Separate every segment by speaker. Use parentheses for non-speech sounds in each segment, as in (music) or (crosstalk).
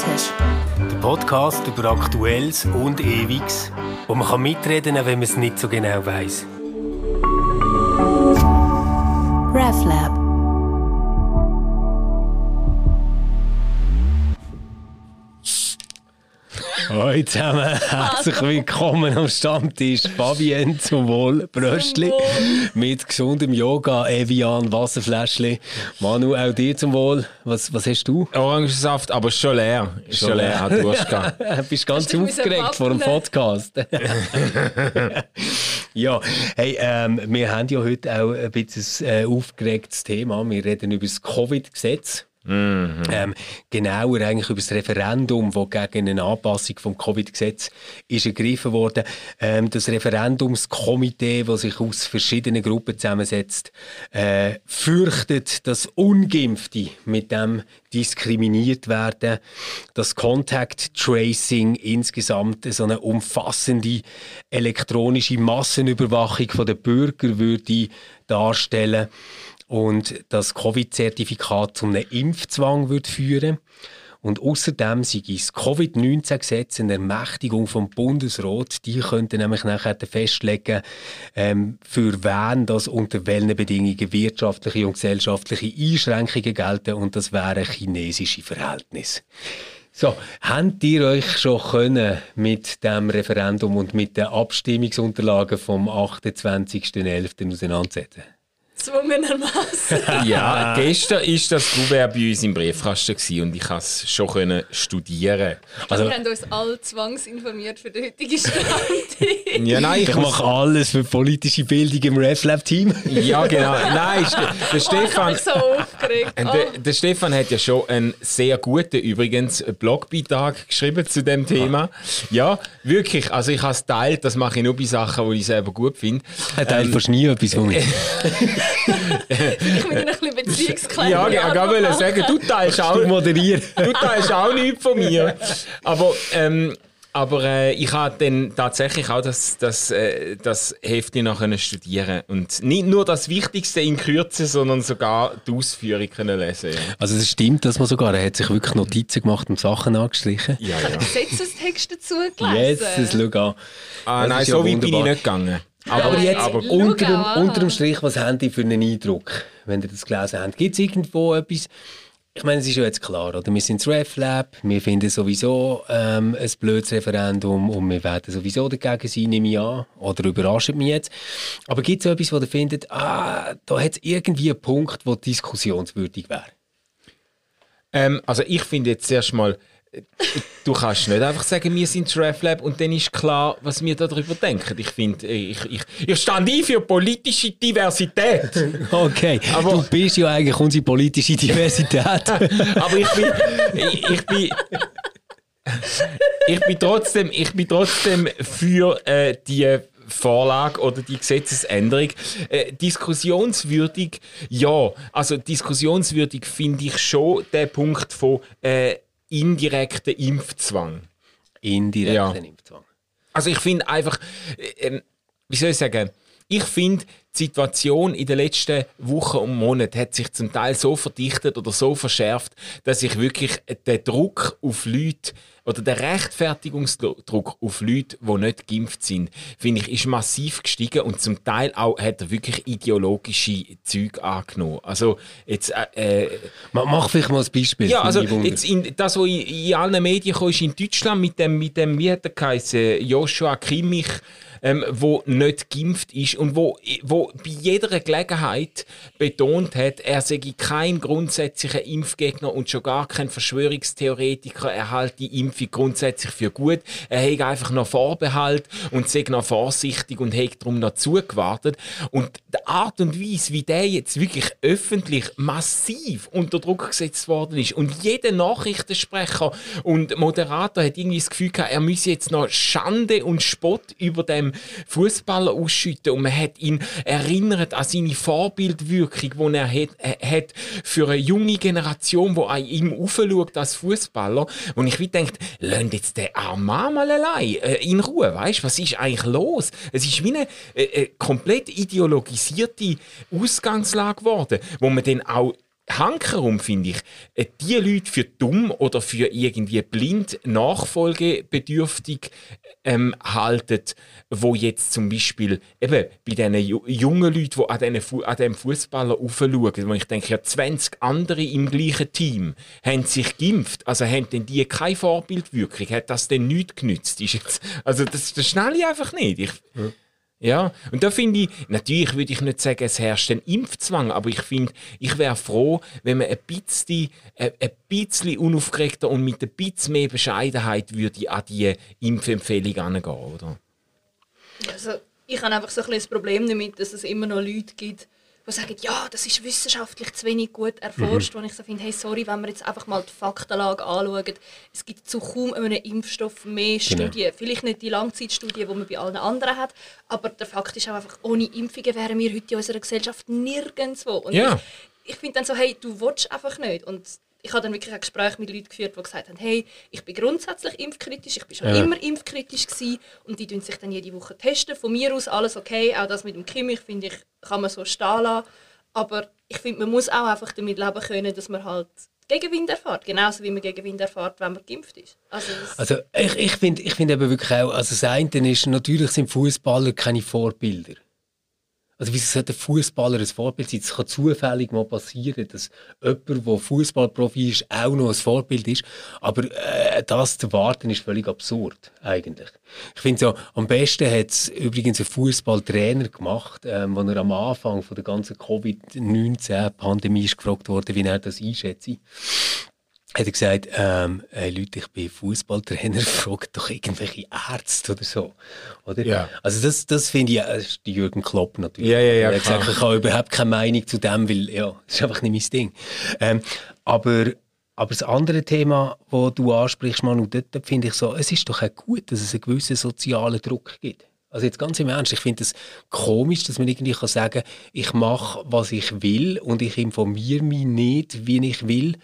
Speaker 1: Stammtisch.
Speaker 2: Der Podcast über Aktuelles und Ewiges, wo man kann mitreden kann, wenn man es nicht so genau weiß.
Speaker 1: RefLab.
Speaker 2: Hallo zusammen, (laughs) herzlich willkommen am Stammtisch. Fabienne zum Wohl, Bröstli. Mit gesundem Yoga, Evian, Wasserfläschli. Manu, auch dir zum Wohl. Was, was hast du?
Speaker 3: Orangensaft, aber schon leer. Ist schon leer, hat Durst gehabt.
Speaker 2: Du bist ganz aufgeregt vor dem? Podcast. (laughs) ja, hey, ähm, wir haben ja heute auch ein bisschen ein äh, aufgeregtes Thema. Wir reden über das Covid-Gesetz. Ähm, genauer eigentlich über das Referendum, das gegen eine Anpassung vom Covid-Gesetz ist ergriffen wurde. Ähm, das Referendumskomitee, das sich aus verschiedenen Gruppen zusammensetzt, äh, fürchtet, dass Ungeimpfte mit dem diskriminiert werden, dass Contact Tracing insgesamt so eine umfassende elektronische Massenüberwachung der Bürger würde darstellen und das Covid-Zertifikat zu einem Impfzwang wird führen und außerdem sei das Covid-19-Gesetz eine Ermächtigung vom Bundesrat. Die könnten nämlich nachher festlegen, ähm, für wen das unter welchen Bedingungen wirtschaftliche und gesellschaftliche Einschränkungen gelten und das wären chinesische Verhältnisse. So, habt ihr euch schon können mit dem Referendum und mit den Abstimmungsunterlagen vom 28.11. auseinandersetzen?
Speaker 4: Zwungenermaßen. (laughs)
Speaker 3: Ja, gestern war das Kuvert bei uns im Briefkasten gewesen und ich konnte es schon können studieren.
Speaker 2: Also,
Speaker 4: wir haben uns alle zwangsinformiert für den heutigen Stammtisch. (laughs)
Speaker 3: Ja, nein, ich
Speaker 2: ich mache alles für politische Bildung im RefLab-Team.
Speaker 3: Ja, genau. Nein, (laughs) der
Speaker 4: Oh, ich habe
Speaker 3: Stefan...
Speaker 4: mich so aufgeregt.
Speaker 3: äh,
Speaker 4: Oh.
Speaker 3: Der, der Stefan hat ja schon einen sehr guten, übrigens, Blogbeitrag geschrieben zu dem Thema. Ja, wirklich. Also ich habe es teilt, das mache ich nur bei Sachen, die ich selber gut finde.
Speaker 2: Er teilt fast nie etwas von mir.
Speaker 4: Ich bin ein bisschen Beziehungskleid.
Speaker 3: Ja, ich wollte sagen, du teilst auch...
Speaker 2: Du moderieren.
Speaker 3: Du teilst auch nichts von mir. Aber, ähm, aber äh, ich habe dann tatsächlich auch das, das, äh, das Heftchen noch können studieren und nicht nur das Wichtigste in Kürze, sondern sogar die Ausführung können lesen. Ja,
Speaker 2: Also es stimmt, dass man sogar, er hat sich wirklich Notizen gemacht und Sachen angestrichen.
Speaker 3: ja. ja.
Speaker 4: Gesetzestext dazu gelesen.
Speaker 2: Jetzt, schau an.
Speaker 3: Ah,
Speaker 2: Das
Speaker 3: nein,
Speaker 2: ist ja
Speaker 3: so weit bin ich nicht gegangen.
Speaker 2: Aber,
Speaker 3: Aber,
Speaker 2: jetzt,
Speaker 3: aber
Speaker 4: Schau
Speaker 2: unter, dem,
Speaker 4: an.
Speaker 2: unter dem Strich, was haben die für einen Eindruck, wenn ihr das gelesen habt? Gibt es irgendwo etwas, ich meine, es ist ja jetzt klar, oder? wir sind das RefLab, wir finden sowieso ähm, ein blödes Referendum und wir werden sowieso dagegen sein, nehme ich an, oder überrascht mich jetzt. Aber gibt es etwas, wo ihr findet, ah, da hat es irgendwie einen Punkt, der diskussionswürdig wäre?
Speaker 3: Ähm, also ich finde jetzt zuerst mal, äh, du kannst nicht einfach sagen, wir sind RefLab und dann ist klar, was wir darüber denken. Ich finde, ich, ich, ich stand ein für politische Diversität. (laughs)
Speaker 2: Okay,
Speaker 3: Aber-
Speaker 2: du bist ja eigentlich unsere politische Diversität. (laughs)
Speaker 3: Aber ich bin, ich, ich bin, ich bin trotzdem, ich bin trotzdem für äh, die Vorlage oder die Gesetzesänderung. Äh, diskussionswürdig, ja. Also diskussionswürdig finde ich schon den Punkt von äh, indirekten Impfzwang.
Speaker 2: Indirekten
Speaker 3: Ja.
Speaker 2: Impfzwang.
Speaker 3: Also ich finde einfach, äh, ähm, wie soll ich sagen, ich finde, die Situation in den letzten Wochen und Monaten hat sich zum Teil so verdichtet oder so verschärft, dass ich wirklich der Druck auf Leute oder der Rechtfertigungsdruck auf Leute, die nicht geimpft sind, finde ich, ist massiv gestiegen und zum Teil auch hat er wirklich ideologische Züge angenommen. Also jetzt, äh, äh,
Speaker 2: Ma- Mach vielleicht mal ein Beispiel.
Speaker 3: ja, also jetzt in, das, was in, in allen Medien kam, ist in Deutschland mit dem, mit dem wie hat er geheißen, Joshua Kimmich, ähm, wo nicht geimpft ist und wo, wo bei jeder Gelegenheit betont hat, er sei kein grundsätzlicher Impfgegner und schon gar kein Verschwörungstheoretiker, er halte die Impfung grundsätzlich für gut, er hätte einfach noch Vorbehalt und sei noch vorsichtig und hätte darum noch zugewartet. Und die Art und Weise, wie der jetzt wirklich öffentlich massiv unter Druck gesetzt worden ist und jeder Nachrichtensprecher und Moderator hat irgendwie das Gefühl gehabt, er müsse jetzt noch Schande und Spott über dem Fußballer ausschütten und man hat ihn erinnert an seine Vorbildwirkung, die er hat, äh, hat für eine junge Generation, die an ihm aufschaut als Fußballer. Und ich wie denkt, lasst jetzt den armen mal allein äh, in Ruhe, weißt? Was ist eigentlich los? Es ist wie eine äh, äh, komplett ideologisierte Ausgangslage geworden, wo man dann auch hankerum finde ich, äh, die Leute für dumm oder für irgendwie blind nachfolgebedürftig ähm, halten, wo jetzt zum Beispiel eben bei diesen ju jungen Leuten, die an, diesen an diesem Fußballer aufschauen, wo ich denke, ja 20 andere im gleichen Team haben sich geimpft, also haben denn die keine Vorbildwirkung, hat das denn nichts genützt? Ist jetzt, also das, das schnell ich einfach nicht. Ich, ja. Ja, und da finde ich, natürlich würde ich nicht sagen, es herrscht ein Impfzwang, aber ich finde, ich wäre froh, wenn man ein bisschen, ein, bisschen unaufgeregter und mit ein bisschen mehr Bescheidenheit würde an die Impfempfehlung angehen, oder?
Speaker 4: Also, ich habe einfach so ein, ein Problem damit, dass es immer noch Leute gibt, die sagen, ja, das ist wissenschaftlich zu wenig gut erforscht, mhm. wo ich so finde, hey, sorry, wenn wir jetzt einfach mal die Faktenlage anschauen, es gibt zu kaum einem Impfstoff mehr genau. Studien, vielleicht nicht die Langzeitstudien, die man bei allen anderen hat, aber der Fakt ist auch einfach, ohne Impfungen wären wir heute in unserer Gesellschaft nirgendwo. Und
Speaker 3: ja.
Speaker 4: ich, ich finde dann so, hey, du willst einfach nicht und ich habe dann wirklich ein Gespräch mit Leuten geführt, die gesagt haben, hey, ich bin grundsätzlich impfkritisch, ich bin schon ja. immer impfkritisch gewesen und die tun sich dann jede Woche testen. Von mir aus alles okay, auch das mit dem Kimi, finde ich, kann man so stehen lassen. Aber ich finde, man muss auch einfach damit leben können, dass man halt Gegenwind erfährt. Genauso wie man Gegenwind erfährt, wenn man geimpft ist.
Speaker 2: Also, also ich, ich finde ich find eben wirklich auch, also das eine ist, natürlich sind Fußballer keine Vorbilder. Also wieso sollte ein Fußballer ein Vorbild sein? Es kann zufällig mal passieren, dass jemand, der Fußballprofi ist, auch noch ein Vorbild ist. Aber äh, das zu warten, ist völlig absurd, eigentlich. Ich finde so, am besten hat es übrigens ein Fußballtrainer gemacht, ähm, wo er am Anfang von der ganzen Covid-19-Pandemie gefragt wurde, wie er das einschätzt hat er gesagt, ähm, hey Leute, ich bin Fußballtrainer, (laughs) fragt doch irgendwelche Ärzte oder so. Oder? Ja. Also das, das finde ich, das ist Jürgen Klopp natürlich.
Speaker 3: Ja, ja, ja,
Speaker 2: er hat gesagt, ich habe überhaupt keine Meinung zu dem, weil ja, das ist einfach nicht mein Ding. Ähm, aber, aber das andere Thema, das du ansprichst, Manu, dort finde ich so, es ist doch auch gut, dass es einen gewissen sozialen Druck gibt. Also jetzt ganz im Ernst, ich finde es komisch, dass man irgendwie kann sagen ich mache, was ich will und ich informiere mich nicht, wie ich will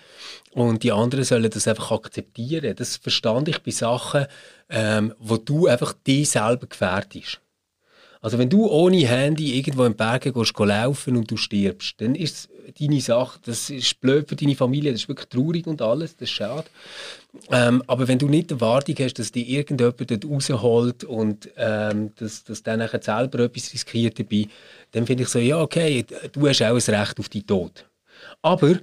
Speaker 2: und die anderen sollen das einfach akzeptieren. Das verstand ich bei Sachen, ähm, wo du einfach dich selber gefährdest. Also wenn du ohne Handy irgendwo im Bergen gehst, laufen und du stirbst, dann ist deine Sache, das ist blöd für deine Familie, das ist wirklich traurig und alles, das ist schade. Ähm, aber wenn du nicht die Erwartung hast, dass dich irgendjemand dort rausholt und ähm, dass, dass dann nachher selber etwas riskiert dabei, dann finde ich so, ja okay, du hast auch ein Recht auf deinen Tod. Aber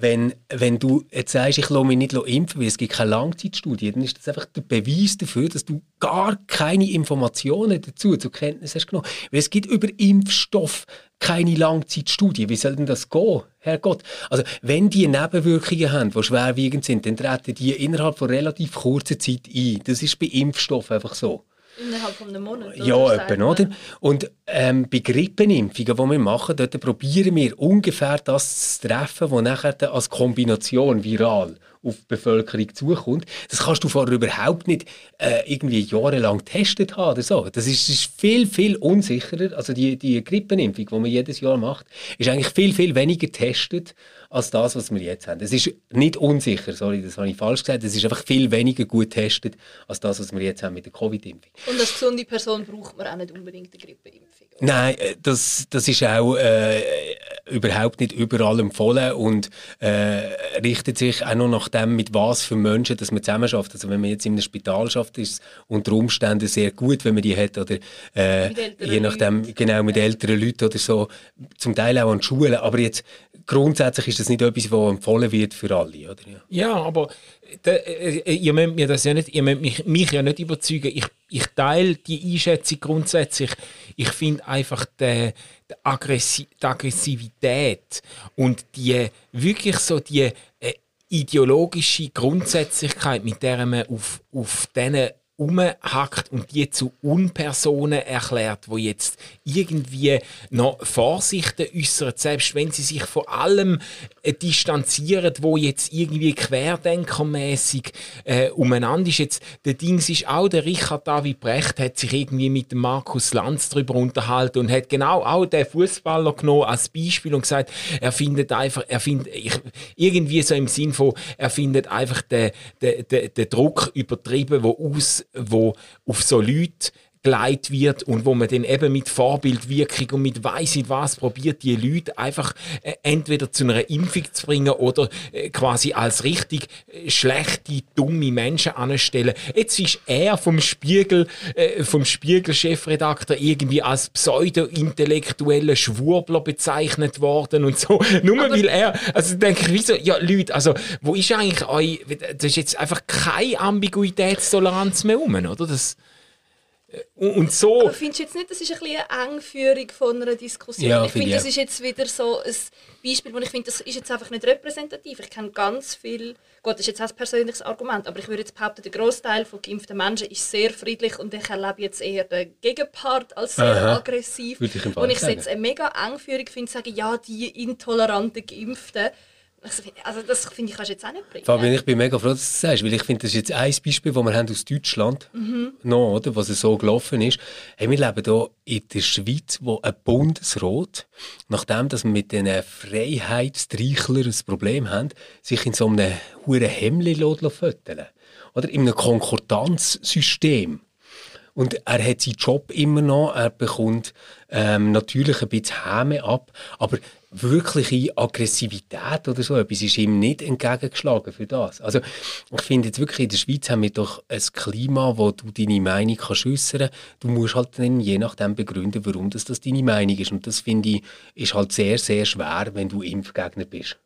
Speaker 2: wenn, wenn du jetzt sagst, ich lasse mich nicht impfen, weil es gibt keine Langzeitstudie, dann ist das einfach der Beweis dafür, dass du gar keine Informationen dazu zur Kenntnis hast genommen. Weil es gibt über Impfstoff keine Langzeitstudie. Wie soll denn das gehen, Herrgott? Also, wenn die Nebenwirkungen haben, die schwerwiegend sind, dann treten die innerhalb von relativ kurzer Zeit ein. Das ist bei Impfstoffen einfach so.
Speaker 4: Innerhalb von einem Monat?
Speaker 2: Ja, etwa, oder? Und ähm, bei Grippenimpfungen, die wir machen, dort probieren wir ungefähr das zu treffen, was nachher als Kombination viral auf die Bevölkerung zukommt. Das kannst du vorher überhaupt nicht äh, irgendwie jahrelang getestet haben oder so. Das ist, ist, viel, viel unsicherer. Also die, die Grippenimpfung, die man jedes Jahr macht, ist eigentlich viel, viel weniger getestet als das, was wir jetzt haben. Es ist nicht unsicher, sorry, das habe ich falsch gesagt, es ist einfach viel weniger gut getestet als das, was wir jetzt haben mit der Covid-Impfung.
Speaker 4: Und als gesunde Person braucht man auch nicht unbedingt eine Grippeimpfung?
Speaker 2: Nein, äh, das, das ist auch äh, überhaupt nicht überall empfohlen und äh, richtet sich auch noch nach dem, mit was für Menschen dass man zusammen schafft. Also wenn man jetzt in einem Spital schafft, ist es unter Umständen sehr gut, wenn man die hat oder äh, je nachdem Leuten. genau mit älteren Leuten oder so, zum Teil auch an Schulen. Aber jetzt grundsätzlich ist das nicht etwas, was empfohlen wird für alle, oder?
Speaker 3: Ja, ja aber da, äh, ihr müsst mir das ja nicht, ihr müsst mich, mich ja nicht überzeugen. Ich, ich teile die Einschätzung grundsätzlich. Ich finde einfach die, Aggressi die, Aggressivität und die wirklich so die äh, ideologische Grundsätzlichkeit, mit der man auf, auf diesen umhackt und die zu Unpersonen erklärt, wo jetzt irgendwie noch Vorsichten äußern, selbst wenn sie sich vor allem äh, distanzieren, wo jetzt irgendwie querdenkermäßig äh, umeinander ist. Jetzt, der Dings ist auch, der Richard David Brecht hat sich irgendwie mit dem Markus Lanz darüber unterhalten und hat genau auch den Fußballer genommen als Beispiel und gesagt, er findet einfach, er findet, ich, irgendwie so im Sinn von, er findet einfach den, den, den, den Druck übertrieben, wo aus wo auf so Leute geleitet wird und wo man dann eben mit Vorbildwirkung und mit weiss nicht was probiert, die Leute einfach äh, entweder zu einer Impfung zu bringen oder äh, quasi als richtig äh, schlechte, dumme Menschen anstellen. Jetzt ist er vom Spiegel, äh, vom Spiegel-Chefredakteur irgendwie als pseudo-intellektueller Schwurbler bezeichnet worden und so. (laughs) Nur
Speaker 4: Aber-
Speaker 3: weil er, also denke ich, wieso, ja Leute, also wo ist eigentlich euch, das ist jetzt einfach keine Ambiguitätstoleranz mehr um, oder? Das, und so...
Speaker 4: Aber findest du jetzt nicht, das ist ein bisschen eine Engführung von einer Diskussion?
Speaker 2: Ja,
Speaker 4: ich finde,
Speaker 2: finde
Speaker 4: das ist jetzt wieder so ein Beispiel, wo ich finde, das ist jetzt einfach nicht repräsentativ. Ich kenne ganz viel, gut, das ist jetzt auch ein persönliches Argument, aber ich würde jetzt behaupten, der Großteil von geimpften Menschen ist sehr friedlich und ich erlebe jetzt eher den Gegenpart als sehr
Speaker 2: Aha.
Speaker 4: aggressiv.
Speaker 2: Würde ich
Speaker 4: Und ich
Speaker 2: sagen.
Speaker 4: jetzt eine mega Engführung finde, sagen, ja, die intoleranten Geimpften. Also, also das finde ich, kannst du jetzt auch nicht bringen.
Speaker 2: Fabian, ich bin mega froh, dass du das sagst, weil ich finde, das ist jetzt ein Beispiel, das wir haben aus Deutschland noch, oder, was es so gelaufen ist. Hey, wir leben hier in der Schweiz, wo ein Bundesrat, nachdem dass wir mit den Freiheitsstreichlern ein Problem haben, sich in so einem huren Hemmli föteln Oder in einem Konkordanzsystem. Und er hat seinen Job immer noch, er bekommt ähm, natürlich ein bisschen Häme ab, aber wirkliche Aggressivität oder so etwas ist ihm nicht entgegengeschlagen für das. Also ich finde jetzt wirklich, in der Schweiz haben wir doch ein Klima, wo du deine Meinung kannst äußern Du musst halt dann je nachdem begründen, warum das, das deine Meinung ist. Und das finde ich, ist halt sehr, sehr schwer, wenn du Impfgegner bist.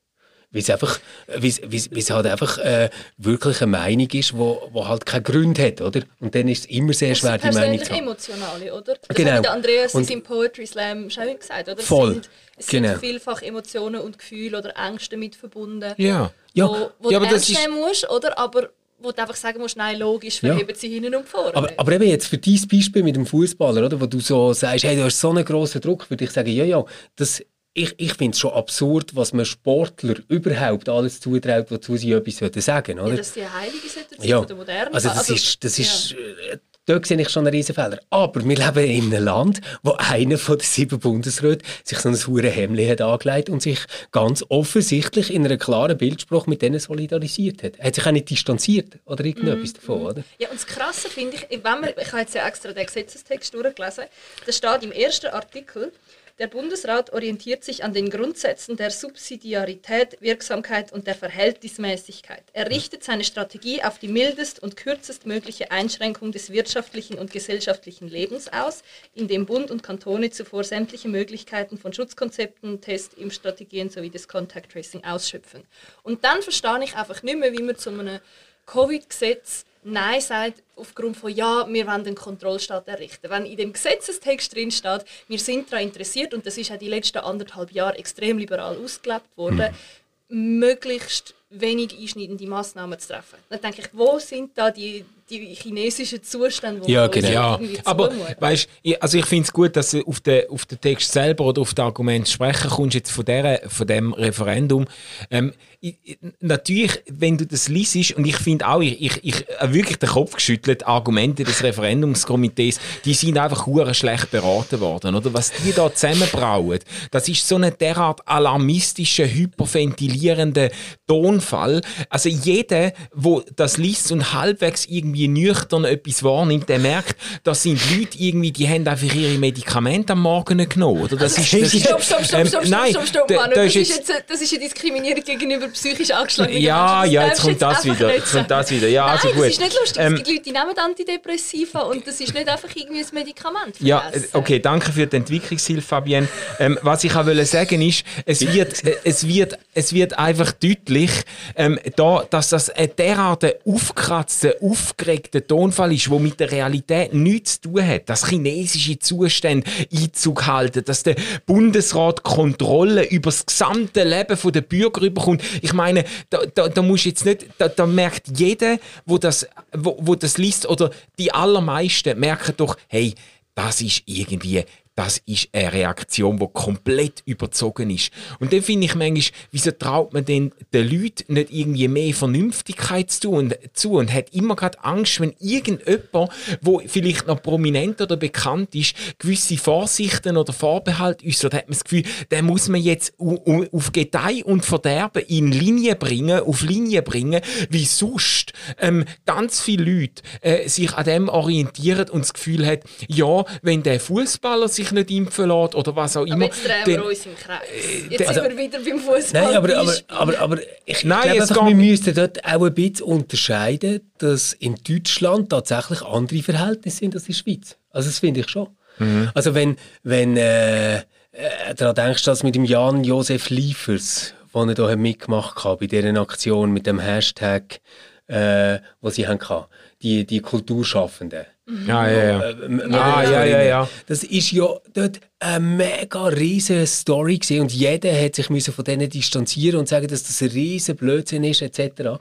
Speaker 2: Weil es einfach, weil es- weil es weil es halt einfach äh, wirklich eine Meinung ist, wo, wo halt keinen Grund hat, oder? Und dann ist es immer sehr schwer, die Meinung zu haben.
Speaker 4: emotionale, oder? Das
Speaker 2: Genau.
Speaker 4: hat Andreas in
Speaker 2: Und-
Speaker 4: seinem Poetry Slam schon gesagt, oder?
Speaker 2: Voll.
Speaker 4: Es sind, es
Speaker 2: Genau.
Speaker 4: sind vielfach Emotionen und Gefühle oder Ängste mit verbunden,
Speaker 3: Ja.
Speaker 2: Ja.
Speaker 4: wo, wo
Speaker 3: Ja,
Speaker 4: du
Speaker 3: aber das
Speaker 4: ernst
Speaker 3: ist-
Speaker 4: nehmen musst, oder? Aber wo du einfach sagen musst, nein, logisch, wir
Speaker 2: Ja.
Speaker 4: heben sie hinten und vorne.
Speaker 2: Aber, aber eben jetzt für dein Beispiel mit dem Fußballer, oder, wo du so sagst, hey, du hast so einen grossen Druck, würde ich sagen, ja, ja, das, ich, ich finde es schon absurd, was man Sportler überhaupt alles zutraut, wozu sie etwas sagen
Speaker 4: ja,
Speaker 2: oder?
Speaker 4: das ist die heilige Situation
Speaker 2: Ja,
Speaker 4: der modernen
Speaker 2: also das
Speaker 4: Also,
Speaker 2: ist, das
Speaker 4: ja.
Speaker 2: ist äh, dort sehe ich schon einen riesen Fehler. Aber wir leben in einem Land, wo einer von den sieben Bundesräten sich so ein hure Hemli hat angelegt und sich ganz offensichtlich in einer klaren Bildsprache mit denen solidarisiert hat. Er hat sich auch nicht distanziert oder irgendetwas
Speaker 4: Mhm.
Speaker 2: davon, oder?
Speaker 4: Ja, und das Krasse finde ich, wenn man, ich habe jetzt ja extra den Gesetzestext durchgelesen, da steht im ersten Artikel, der Bundesrat orientiert sich an den Grundsätzen der Subsidiarität, Wirksamkeit und der Verhältnismäßigkeit. Er richtet seine Strategie auf die mildest und kürzestmögliche Einschränkung des wirtschaftlichen und gesellschaftlichen Lebens aus, indem Bund und Kantone zuvor sämtliche Möglichkeiten von Schutzkonzepten, Test, Impfstrategien sowie des Contact Tracing ausschöpfen. Und dann verstehe ich einfach nicht mehr, wie man zu einem Covid-Gesetz Nein sagt, aufgrund von ja, wir wollen den Kontrollstaat errichten. Wenn in dem Gesetzestext drin steht, wir sind daran interessiert, und das ist auch die letzten anderthalb Jahre extrem liberal ausgelebt worden, möglichst wenig einschneidende Massnahmen zu treffen. Dann denke ich, wo sind da die, die chinesischen Zustände, die
Speaker 2: Ja, genau.
Speaker 3: Ja, aber weißt, ich, also ich finde es gut, dass du auf den, auf den Text selber oder auf das Argument sprechen kommst jetzt von, der, von dem Referendum. Ähm, ich, ich- natürlich, wenn du das liest, und ich finde auch, ich, ich, ich habe wirklich den Kopf geschüttelt, Argumente des Referendumskomitees, die sind einfach schlecht beraten worden, oder? Was die da zusammenbrauen, das ist so ein derart alarmistischer, hyperventilierender Tonfall. Also jeder, wo das liest und halbwegs irgendwie nüchtern etwas wahrnimmt, der merkt, das sind Leute irgendwie, die haben einfach ihre Medikamente am Morgen nicht genommen, oder? Das ist, das
Speaker 4: Stopp, stopp, stopp,
Speaker 3: ähm,
Speaker 4: stopp, stopp,
Speaker 3: nein,
Speaker 4: stopp, stopp, Manu.
Speaker 3: da
Speaker 4: Das
Speaker 3: ist
Speaker 4: ist,
Speaker 3: jetzt-
Speaker 4: jetzt, das ist eine Diskriminierung gegenüber psychisch angeschlagenen
Speaker 3: Ja,
Speaker 4: Menschen.
Speaker 3: ja,
Speaker 4: Das
Speaker 3: jetzt kommt das wieder, jetzt kommt das wieder. Ja,
Speaker 4: Nein,
Speaker 3: also
Speaker 4: das
Speaker 3: gut.
Speaker 4: ist nicht lustig.
Speaker 3: Ähm,
Speaker 4: es gibt Leute, die nehmen Antidepressiva und das ist nicht einfach irgendwie ein Medikament.
Speaker 3: Ja, äh, okay, danke für die Entwicklungshilfe, Fabienne. Ähm, was ich auch wollte sagen ist, es wird, äh, es wird, es wird einfach deutlich, ähm, da, dass das ein derart aufgekratzter, aufgeregter Tonfall ist, der mit der Realität nichts zu tun hat. Dass chinesische Zustände Einzug halten, dass der Bundesrat Kontrolle über das gesamte Leben der Bürger überkommt. Ich meine, da, da, da muss jetzt nicht, da, da merkt jeder, wo das, wo, wo das liest, oder die allermeisten merken doch, hey, das ist irgendwie das ist eine Reaktion, die komplett überzogen ist. Und dann finde ich manchmal, wieso traut man den Leuten nicht irgendwie mehr Vernünftigkeit zu und, zu und hat immer gerade Angst, wenn irgendjemand, wo vielleicht noch prominent oder bekannt ist, gewisse Vorsichten oder Vorbehalte äußert, hat man das Gefühl, den muss man jetzt auf Gedeih und Verderben in Linie bringen, auf Linie bringen, wie sonst ähm, ganz viele Leute äh, sich an dem orientieren und das Gefühl hat, ja, wenn der Fußballer sich nicht impfen lässt oder was auch immer. Aber
Speaker 4: jetzt drehen wir uns im Kreis. Äh, jetzt also, sind wir wieder beim Fußball.
Speaker 2: Nein, aber, aber, aber, aber ich Nein, glaube einfach, wir müssten dort auch ein bisschen unterscheiden, dass in Deutschland tatsächlich andere Verhältnisse sind als in der Schweiz. Also das finde ich schon. Mhm. Also wenn, wenn äh, äh, daran denkst, dass mit dem Jan Josef Liefers, den er hier mitgemacht hat, bei dieser Aktion mit dem Hashtag, äh, wo sie haben die, die Kulturschaffenden.
Speaker 3: Mhm. Ja, ja, ja. Äh,
Speaker 2: ah, ja, ja, ja. Das ist ja dort eine mega riesige Story gewesen und jeder hat sich müssen von denen distanzieren und sagen, dass das ein riesen Blödsinn ist etc.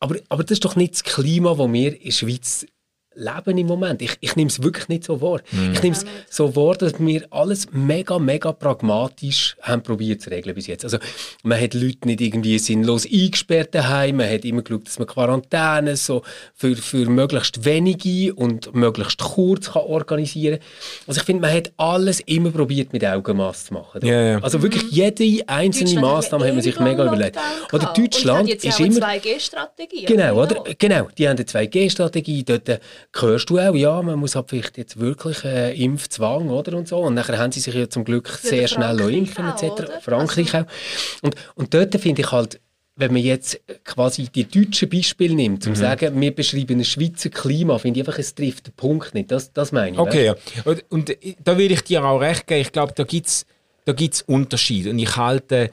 Speaker 2: Aber, aber das ist doch nicht das Klima, das wir in der Schweiz leben im Moment. Ich, ich nehme es wirklich nicht so wahr. Mhm. Ich nehme es so wahr, dass wir alles mega, mega pragmatisch haben probiert zu regeln bis jetzt. Also man hat Leute nicht irgendwie sinnlos eingesperrt daheim, man hat immer geschaut, dass man Quarantäne so für, für möglichst wenige und möglichst kurz kann organisieren Also ich finde, man hat alles immer probiert mit Augenmaß zu machen.
Speaker 3: Ja, ja.
Speaker 2: Also wirklich jede einzelne Maßnahme hat man sich mega überlegt. Oder Deutschland ist immer...
Speaker 4: 2G-Strategie.
Speaker 2: Genau, oder? Genau, die haben eine 2G-Strategie, dort hörst du auch, ja, man muss halt vielleicht jetzt wirklich äh, Impfzwang, oder, und so. Und nachher haben sie sich ja zum Glück Für sehr schnell impfen, etc. Frankreich also. auch. Und, und dort finde ich halt, wenn man jetzt quasi die deutschen Beispiele nimmt, um mhm. zu sagen, wir beschreiben ein Schweizer Klima, finde ich einfach, es trifft den Punkt nicht. Das, das meine ich.
Speaker 3: Okay, ja. Und, und äh, da will ich dir auch recht geben. Ich glaube, da gibt es da gibt's Unterschiede. Und ich halte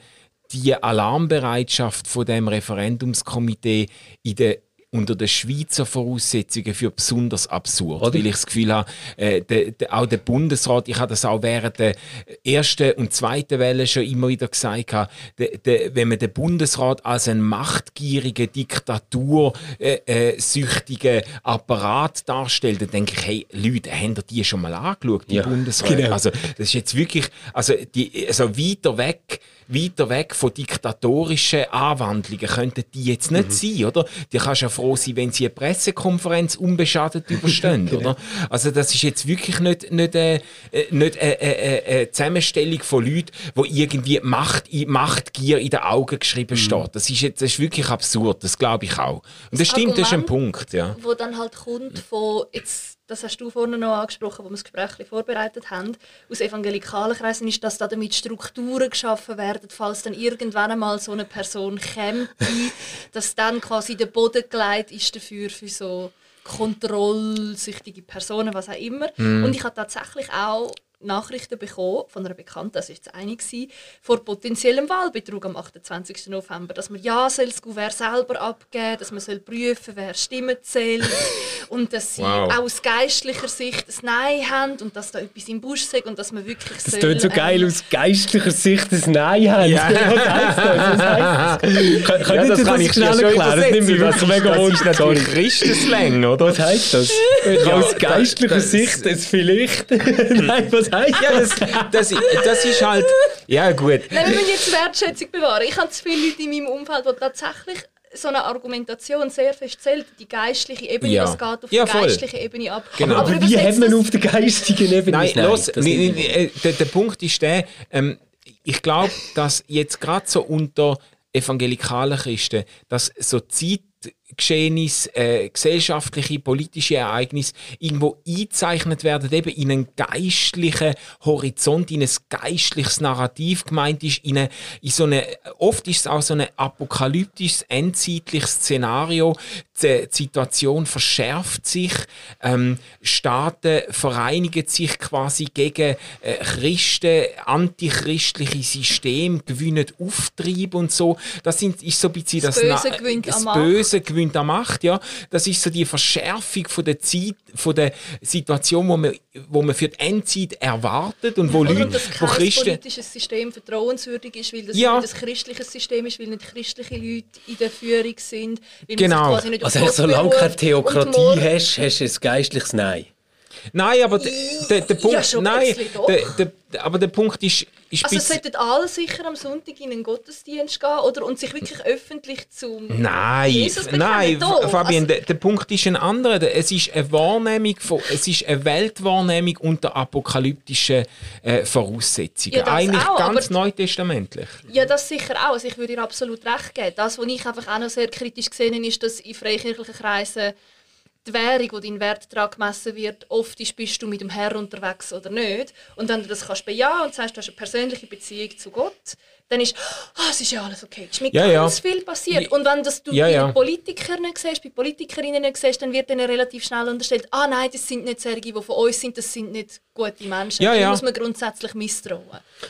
Speaker 3: die Alarmbereitschaft von dem Referendumskomitee in der unter den Schweizer Voraussetzungen für besonders absurd. Oder? Weil ich das Gefühl habe, äh, de, de, auch der Bundesrat, ich habe das auch während der ersten und zweiten Welle schon immer wieder gesagt, de, wenn man den Bundesrat als einen machtgierigen, diktatursüchtigen äh, Apparat darstellt, dann denke ich, hey, Leute, haben ihr die schon mal angeschaut, die ja, Bundesrat? Genau. Also, das ist jetzt wirklich, also, die, also weiter weg weiter weg von diktatorischen Anwandlungen könnten die jetzt nicht mhm. sein, oder? Die kannst ja froh sein, wenn sie eine Pressekonferenz unbeschadet (laughs) überstehen, genau. oder? Also das ist jetzt wirklich nicht, nicht, äh, nicht eine, eine, eine Zusammenstellung von Leuten, wo irgendwie Macht, Machtgier in den Augen geschrieben mhm. steht. Das ist, jetzt, das ist wirklich absurd, das glaube ich auch. Und das, das stimmt, Argument, das ist ein Punkt, ja.
Speaker 4: Wo dann halt kommt von, jetzt das hast du vorhin noch angesprochen, wo wir das Gespräch vorbereitet haben, aus evangelikalen Kreisen, ist, dass da damit Strukturen geschaffen werden, falls dann irgendwann einmal so eine Person käme, (laughs) dass dann quasi der Boden gelegt ist dafür für so kontrollsüchtige Personen, was auch immer. Mm. Und ich habe tatsächlich auch Nachrichten bekommen von einer Bekannten, das war jetzt eine, vor potenziellem Wahlbetrug am 28. November, dass man ja soll das Gouverneur selber abgeben dass man soll prüfen wer Stimmen zählt (laughs) und dass sie wow. auch aus geistlicher Sicht ein Nein haben und dass da etwas im Busch ist und dass man wirklich
Speaker 2: Das klingt so geil, ähm, aus geistlicher Sicht ein Nein haben. Ja. (laughs) Was heisst das? Was heisst das? Kön ja, das, das kann ich schnell erklären? Das nimmt mich das mega
Speaker 3: Das ist natürlich Christenslang, oder?
Speaker 2: Was heisst das? Ja, aus geistlicher das, Sicht es vielleicht... (laughs) Nein, was
Speaker 3: ja, das? Das, das ist halt... Ja, gut.
Speaker 4: Nein, wir müssen jetzt Wertschätzung bewahren. Ich habe zu viele Leute in meinem Umfeld, die tatsächlich so eine Argumentation sehr fest zählt, die geistliche Ebene, ja. das geht auf ja, die geistliche Ebene ab.
Speaker 2: Genau. Aber, Aber wie hat man auf der geistigen Ebene
Speaker 3: Nein, los, äh, der, der, Punkt ist der, ähm, ich glaube, dass jetzt gerade so unter evangelikalen Christen, dass so Zeit Geschehnisse, äh, gesellschaftliche, politische Ereignisse irgendwo eingezeichnet werden, eben in einen geistlichen Horizont, in ein geistliches Narrativ gemeint ist, in, eine, in so eine, oft ist es auch so ein apokalyptisches, endzeitliches Szenario. Die, Situation verschärft sich, ähm, Staaten vereinigen sich quasi gegen äh, Christen, antichristliche Systeme, gewinnen Auftrieb und so. Das sind, ist so ein bisschen das,
Speaker 4: das Böse gewinnt
Speaker 3: das Böse gewinnt an Macht, ja. Das ist so die Verschärfung von der Zeit, von der Situation, wo man, wo man für die Endzeit erwartet und wo
Speaker 4: Oder
Speaker 3: Leute,
Speaker 4: dass
Speaker 3: wo
Speaker 4: Christen... politisches System vertrauenswürdig ist, weil das ja. nicht ein christliches System ist, weil nicht christliche Leute in der Führung sind.
Speaker 3: genau.
Speaker 2: Also solange du keine Theokratie hast, hast du ein geistliches Nein.
Speaker 3: Nein, aber der, der, der Punkt,
Speaker 4: ein
Speaker 3: nein, der, aber der Punkt ist, ist
Speaker 4: Also sollten alle sicher am Sonntag in einen Gottesdienst gehen oder, und sich wirklich öffentlich zum
Speaker 3: Nein,
Speaker 4: Jesus bekennen?
Speaker 3: nein,
Speaker 4: Doch.
Speaker 3: Fabian,
Speaker 4: Also-
Speaker 3: der, der Punkt ist ein anderer. Der- Es ist eine Wahrnehmung, von, es ist eine Weltwahrnehmung unter apokalyptischen äh, Voraussetzungen.
Speaker 4: Ja,
Speaker 3: Eigentlich
Speaker 4: auch,
Speaker 3: ganz neutestamentlich.
Speaker 4: Ja, das sicher auch. Also ich würde ihr absolut recht geben. Das, was ich einfach auch noch sehr kritisch gesehen habe, ist, dass in freikirchlichen Kreisen die Währung, wo dein Wert daran gemessen wird, oft ist, bist du mit dem Herr unterwegs oder nicht. Und wenn du das kannst bejahen und sagst, du hast eine persönliche Beziehung zu Gott, dann ist, ah, es ist ja alles okay. Es ist mir
Speaker 3: Ja,
Speaker 4: ganz
Speaker 3: ja.
Speaker 4: viel passiert. Und wenn das du
Speaker 3: Ja,
Speaker 4: bei
Speaker 3: ja.
Speaker 4: den Politikern nicht siehst, bei Politikerinnen nicht siehst, dann wird ihnen relativ schnell unterstellt, ah nein, das sind nicht solche, die von uns sind, das sind nicht gute Menschen.
Speaker 3: Ja, ja.
Speaker 4: muss man grundsätzlich misstrauen.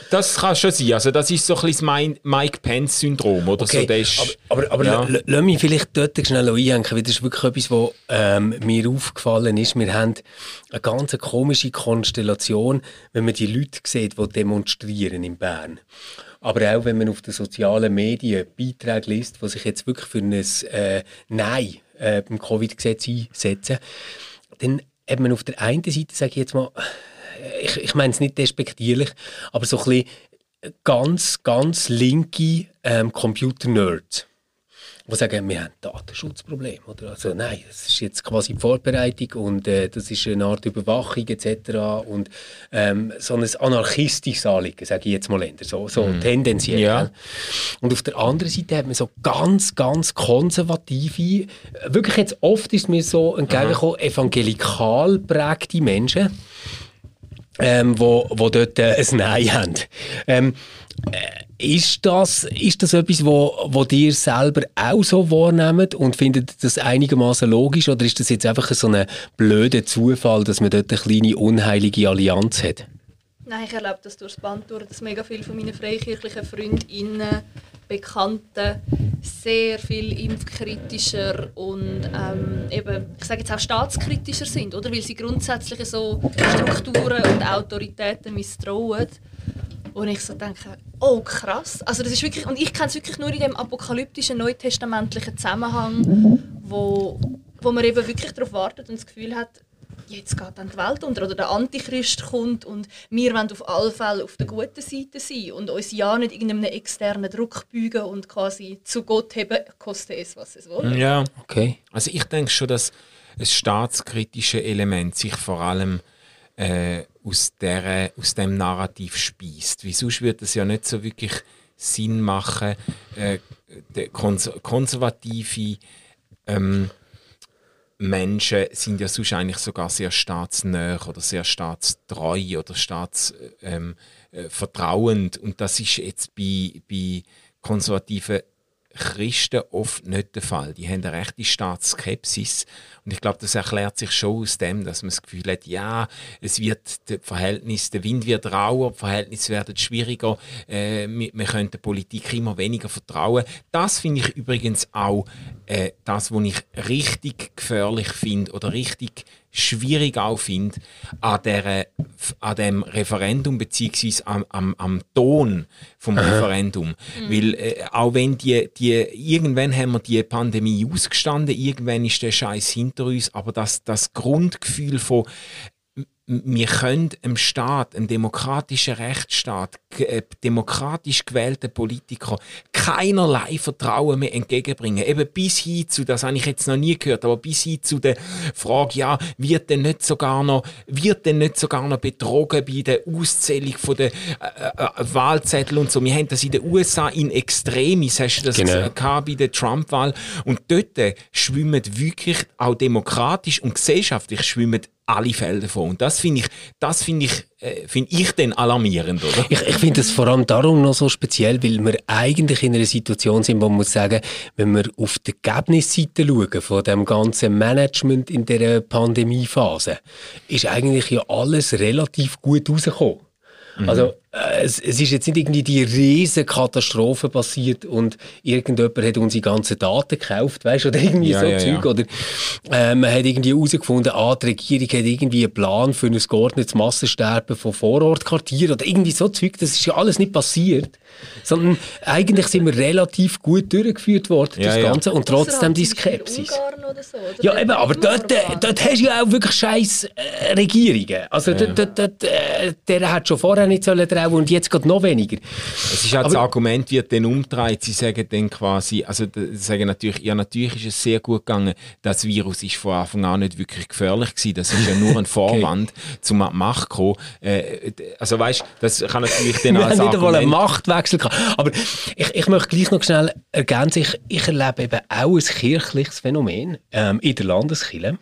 Speaker 3: Das kann schon sein. Also das ist so ein bisschen das Mi- Mike Pence-Syndrom. Oder so. Ist,
Speaker 2: aber aber, aber lass mich vielleicht dort schnell einhängen, weil das ist wirklich etwas, was ähm, mir aufgefallen ist. Wir haben eine ganz komische Konstellation, wenn man die Leute sieht, die demonstrieren in Bern. Aber auch wenn man auf den sozialen Medien Beiträge liest, die sich jetzt wirklich für ein äh, Nein äh, beim Covid-Gesetz einsetzen, dann hat man auf der einen Seite, sage ich jetzt mal, ich, ich meine es nicht despektierlich, aber so ein bisschen ganz, ganz linke ähm, Computer-Nerds, die sagen, wir haben Datenschutzprobleme. Oder? Also, nein, das ist jetzt quasi die Vorbereitung und äh, das ist eine Art Überwachung etc. Und ähm, so ein anarchistisches Anliegen, sage ich jetzt mal eher, so, so tendenziell.
Speaker 3: Ja.
Speaker 2: Und auf der anderen Seite hat man so ganz, ganz konservative, wirklich jetzt oft ist mir so entgegengekommen, evangelikal prägte Menschen, ähm, wo, wo dort äh, ein Nein haben. Ähm, äh, ist, das, ist das etwas, wo, wo dir selber auch so wahrnehmt und findet das einigermaßen logisch oder ist das jetzt einfach so ein blöder Zufall, dass man dort eine kleine unheilige Allianz hat?
Speaker 4: Nein, ich erlebe das durchs Band durch, dass mega viele von meinen freikirchlichen Freundinnen, Bekannten sehr viel impfkritischer und ähm, eben, ich sage jetzt auch staatskritischer sind, oder? Weil sie grundsätzlich so Strukturen und Autoritäten misstrauen. Und ich so denke, oh krass. Also das ist wirklich, und ich kenne es wirklich nur in dem apokalyptischen, neutestamentlichen Zusammenhang, wo, wo man eben wirklich darauf wartet und das Gefühl hat, jetzt geht dann die Welt unter oder der Antichrist kommt und wir wollen auf alle Fälle auf der guten Seite sein und uns ja nicht irgendeinem externen Druck beugen und quasi zu Gott haben, koste es, was es will.
Speaker 3: ja.
Speaker 2: Okay.
Speaker 3: Also ich denke schon, dass ein staatskritische Element sich vor allem äh, aus, der, aus dem Narrativ speist. Wie sonst würde es ja nicht so wirklich Sinn machen, äh, kons konservative ähm, Menschen sind ja sonst eigentlich sogar sehr staatsnah oder sehr staatstreu oder staatsvertrauend. Ähm, äh. Und das ist jetzt bei, bei konservativen Christen oft nicht der Fall. Die haben eine rechte Staatsskepsis. Und ich glaube, das erklärt sich schon aus dem, dass man das Gefühl hat, ja, es wird das Verhältnis, der Wind wird rauer, die Verhältnisse werden schwieriger, äh, wir können der Politik immer weniger vertrauen. Das finde ich übrigens auch äh, das, was ich richtig gefährlich finde oder richtig schwierig auch finde an, der, an dem Referendum beziehungsweise am, am, am Ton vom Referendum. Weil äh, auch wenn die, die, irgendwann haben wir die Pandemie ausgestanden, irgendwann ist der Scheiß hinter uns, aber das, das Grundgefühl von wir können einem Staat, einem demokratischen Rechtsstaat, äh, demokratisch gewählten Politiker keinerlei Vertrauen mehr entgegenbringen. Eben bis hin zu, das habe ich jetzt noch nie gehört, aber bis hin zu der Frage, ja, wird denn nicht sogar noch, wird denn nicht sogar noch betrogen bei der Auszählung von der äh, äh, Wahlzettel und so. Wir haben das in den USA in Extremis, hast du das
Speaker 2: Genau.
Speaker 3: gehabt bei der Trump-Wahl. Und dort schwimmen wirklich auch demokratisch und gesellschaftlich schwimmen alle Fälle davon. Und das finde ich, das finde ich, äh, finde ich dann alarmierend, oder?
Speaker 2: Ich, ich finde das vor allem darum noch so speziell, weil wir eigentlich in einer Situation sind, wo man muss sagen, wenn wir auf die Ergebnisseite schauen von dem ganzen Management in der Pandemiephase, ist eigentlich ja alles relativ gut rausgekommen. Also äh, es, es ist jetzt nicht irgendwie die riesen Katastrophe passiert und irgendjemand hat unsere ganzen Daten gekauft, weißt oder irgendwie
Speaker 3: Ja,
Speaker 2: so
Speaker 3: ja,
Speaker 2: Zeug
Speaker 3: ja.
Speaker 2: oder äh, man hat irgendwie herausgefunden, ah, die Regierung hat irgendwie einen Plan für ein geordnetes Massensterben von Vorortquartieren oder irgendwie so Zeug. Das ist ja alles nicht passiert. Sondern eigentlich sind wir relativ gut durchgeführt worden,
Speaker 3: Ja,
Speaker 2: das
Speaker 3: ja.
Speaker 2: Ganze, und
Speaker 4: Ausserhalb
Speaker 2: trotzdem die Skepsis.
Speaker 4: So?
Speaker 2: Ja, eben, aber dort, äh, dort hast du ja auch wirklich scheiß äh, Regierungen. Also dort, dort, dort, äh, der hat schon vorher nicht sollen trauen und jetzt geht noch weniger.
Speaker 3: Es ist auch das Argument wird dann umgedreht. Sie sagen dann quasi, also sagen natürlich, ja natürlich ist es sehr gut gegangen. Das Virus ist von Anfang an nicht wirklich gefährlich gewesen. Das ist ja nur ein (laughs) Vorwand zum an die Macht zu kommen. Äh, also weißt, das kann natürlich dann
Speaker 2: Wir
Speaker 3: als
Speaker 2: haben nicht einmal einen
Speaker 3: Argument
Speaker 2: Machtwechsel gehabt. Aber ich, ich möchte gleich noch schnell ergänzen, ich, ich erlebe eben auch ein kirchliches Phänomen ähm, in der Landeskirche,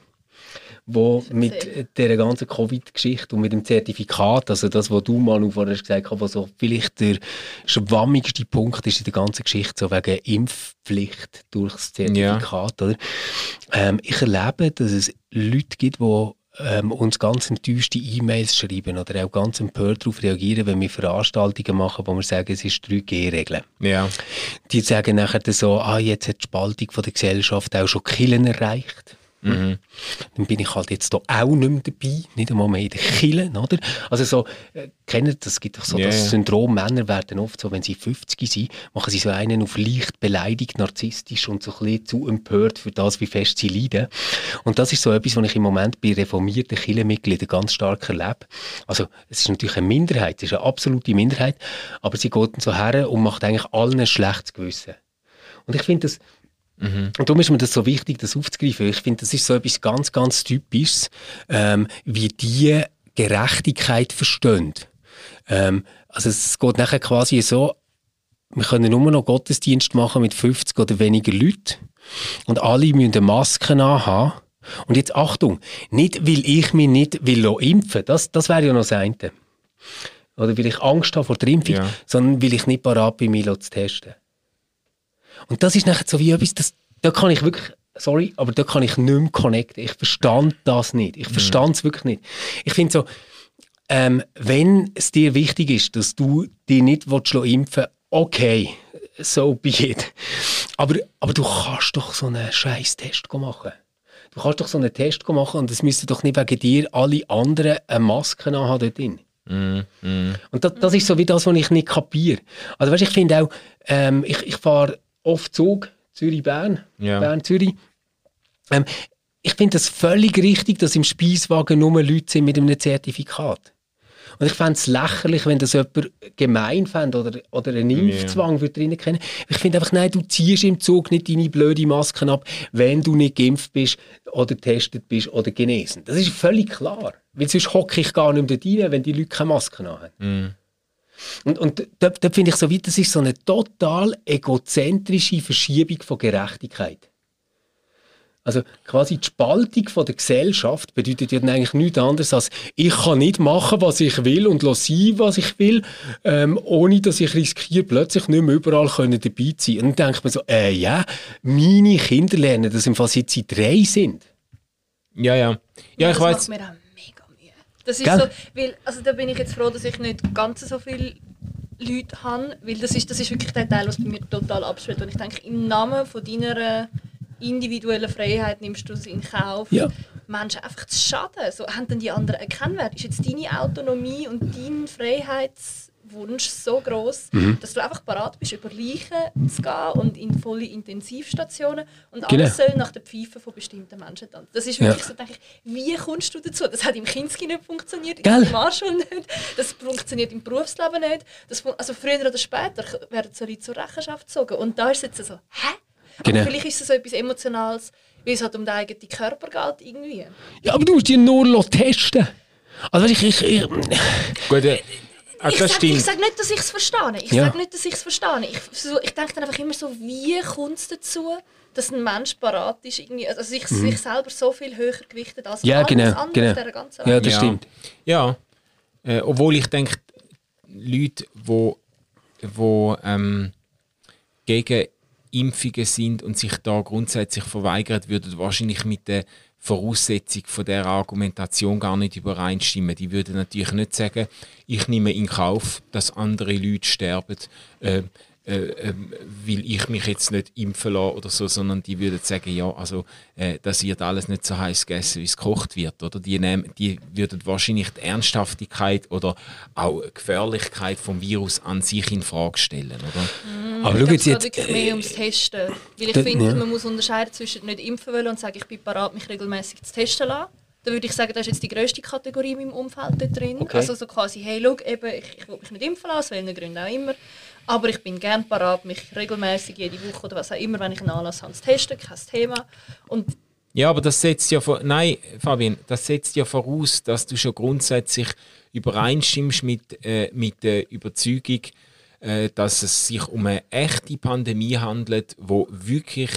Speaker 2: wo mit dieser ganzen Covid-Geschichte und mit dem Zertifikat, also das, was du, Manu, vorher gesagt hast, was so vielleicht der schwammigste Punkt ist in der ganzen Geschichte, so wegen Impfpflicht durch das Zertifikat. Oder? Ähm, ich erlebe, dass es Leute gibt, die ähm, uns ganz enttäuschte E-Mails schreiben oder auch ganz empört darauf reagieren, wenn wir Veranstaltungen machen, wo wir sagen, es ist 3G-Regeln.
Speaker 3: ja.
Speaker 2: Die sagen nachher dann so, ah, jetzt hat die Spaltung von der Gesellschaft auch schon Killen erreicht. Dann bin ich halt jetzt da auch nicht mehr dabei, nicht einmal mehr in den Killen, oder? Also so, äh, kennt das gibt doch so
Speaker 3: Ja,
Speaker 2: das. Syndrom, Männer werden oft so, wenn sie 50 sind, machen sie so einen auf leicht beleidigt, narzisstisch und so ein bisschen zu empört für das, wie fest sie leiden. Und das ist so etwas, was ich im Moment bei reformierten Kirchenmitgliedern ganz stark erlebe. Also es ist natürlich eine Minderheit, es ist eine absolute Minderheit, aber sie geht so her und macht eigentlich allen ein schlechtes Gewissen. Und ich finde das, und darum ist mir das so wichtig, das aufzugreifen. Ich finde, das ist so etwas ganz, ganz Typisches, ähm, wie die Gerechtigkeit verstehen. Ähm, also es geht nachher quasi so, wir können nur noch Gottesdienst machen mit 50 oder weniger Leuten und alle müssen eine Maske anhaben. Und jetzt Achtung, nicht weil ich mich nicht will impfen das, das wäre ja noch das eine. Oder weil ich Angst habe vor der Impfung,
Speaker 3: Ja.
Speaker 2: sondern weil ich nicht parat bin, mich zu testen. Und das ist nachher so wie etwas, das, da kann ich wirklich, sorry, aber da kann ich nicht mehr connecten. Ich verstand das nicht. Ich verstand es wirklich nicht. Ich finde so, ähm, wenn es dir wichtig ist, dass du dich nicht willst impfen okay, so be it. Aber, aber du kannst doch so einen scheiß Test machen. Du kannst doch so einen Test machen und es müssten doch nicht wegen dir alle anderen eine Maske anhaben dort drin. Und das, das ist so wie das, was ich nicht kapiere. Also weißt, ich finde auch, ähm, ich, ich fahre oft Zug, Zürich-Bern,
Speaker 3: Ja.
Speaker 2: Bern-Zürich. Ähm, ich finde das völlig richtig, dass im Speiswagen nur Leute sind mit einem Zertifikat. Und ich fände es lächerlich, wenn das jemand gemein fände oder, oder einen Impfzwang yeah. drinnen kennen. Ich finde einfach, nein, du ziehst im Zug nicht deine blöde Masken ab, wenn du nicht geimpft bist oder getestet bist oder genesen. Das ist völlig klar. Weil sonst hocke ich gar nicht mehr dort rein, wenn die Leute keine Masken haben. Und, und dort, dort finde ich so weit, das ist so eine total egozentrische Verschiebung von Gerechtigkeit. Also quasi die Spaltung von der Gesellschaft bedeutet ja dann eigentlich nichts anderes als ich kann nicht machen, was ich will und sein, was ich will, ähm, ohne dass ich riskiere, plötzlich nicht mehr überall können dabei zu sein. Und dann denkt man so, äh, ja, meine Kinder lernen das im Fall seit sie drei sind.
Speaker 3: Ja, ja. Ja, ich weiß.
Speaker 4: macht mir auch mega Mühe. Das ist
Speaker 2: Gell?
Speaker 4: so, weil, also da bin ich jetzt froh, dass ich nicht ganz so viele Leute habe, weil das ist, das ist wirklich der Teil, was bei mir total abspielt. Und ich denke, im Namen von deiner individuellen Freiheit nimmst du es in Kauf,
Speaker 2: Ja.
Speaker 4: Menschen einfach zu schaden. So, haben denn die anderen einen Kennwert? Ist jetzt deine Autonomie und dein Freiheitswunsch so groß,
Speaker 2: Mhm.
Speaker 4: dass du einfach parat bist, über Leichen zu gehen und in volle Intensivstationen und
Speaker 2: Genau.
Speaker 4: alles soll nach der Pfeife von bestimmten Menschen tanzen. Das ist
Speaker 2: Ja.
Speaker 4: wirklich so, denke ich, wie kommst du dazu? Das hat im Kinski nicht funktioniert,
Speaker 2: Gell?
Speaker 4: im Marschall nicht, das funktioniert im Berufsleben nicht. Das, also früher oder später werden so Leute zur Rechenschaft gezogen. Und da ist es jetzt so, hä?
Speaker 2: Genau.
Speaker 4: Aber vielleicht ist es so etwas Emotionales, weil es halt um den eigenen Körper geht irgendwie.
Speaker 2: Ja, aber du musst dich nur testen. Also ich, ich, ich,
Speaker 3: Gut, äh, ah,
Speaker 4: Ich sage sag nicht, dass ich es verstehe. Ich
Speaker 2: Ja.
Speaker 4: sage nicht, dass ich es verstehe. Ich, so, ich denke dann einfach immer so, wie kommt es dazu, dass ein Mensch parat ist, irgendwie, also sich, sich selber so viel höher gewichtet als
Speaker 2: Mhm. ja,
Speaker 4: alles
Speaker 2: genau,
Speaker 4: andere
Speaker 2: genau.
Speaker 4: dieser ganzen
Speaker 2: Ja,
Speaker 4: Welt.
Speaker 2: das
Speaker 3: Ja.
Speaker 2: stimmt.
Speaker 3: Ja, äh, obwohl ich denke, Leute, wo, wo ähm, gegen Impfungen sind und sich da grundsätzlich verweigern, würden wahrscheinlich mit der Voraussetzung von der Argumentation gar nicht übereinstimmen. Die würden natürlich nicht sagen, ich nehme in Kauf, dass andere Leute sterben, äh, äh, äh, will ich mich jetzt nicht impfen lassen oder so, sondern die würden sagen, ja, also äh, das wird alles nicht so heiß gegessen, wie es gekocht wird, oder? Die, nehmen, die würden wahrscheinlich die Ernsthaftigkeit oder auch die Gefährlichkeit vom Virus an sich in Frage stellen, oder?
Speaker 2: Aber
Speaker 4: Ich
Speaker 2: schau jetzt,
Speaker 4: es geht
Speaker 2: jetzt
Speaker 4: wirklich mehr ums Testen. Weil ich finde,
Speaker 2: ja.
Speaker 4: man muss unterscheiden zwischen nicht impfen wollen und sagen, ich bin bereit, mich regelmäßig zu testen lassen. Da würde ich sagen, das ist jetzt die grösste Kategorie in meinem Umfeld dort drin.
Speaker 2: Okay.
Speaker 4: Also so quasi, hey, schau, eben, ich, ich will mich nicht impfen lassen, aus welchen Gründen auch immer. Aber ich bin gerne bereit, mich regelmäßig jede Woche oder was auch immer, wenn ich einen Anlass habe, zu testen, kein Thema. Und
Speaker 3: Ja, aber das setzt ja vor, nein, Fabian, das setzt ja voraus, dass du schon grundsätzlich übereinstimmst mit, äh, mit der Überzeugung, äh, dass es sich um eine echte Pandemie handelt, wo wirklich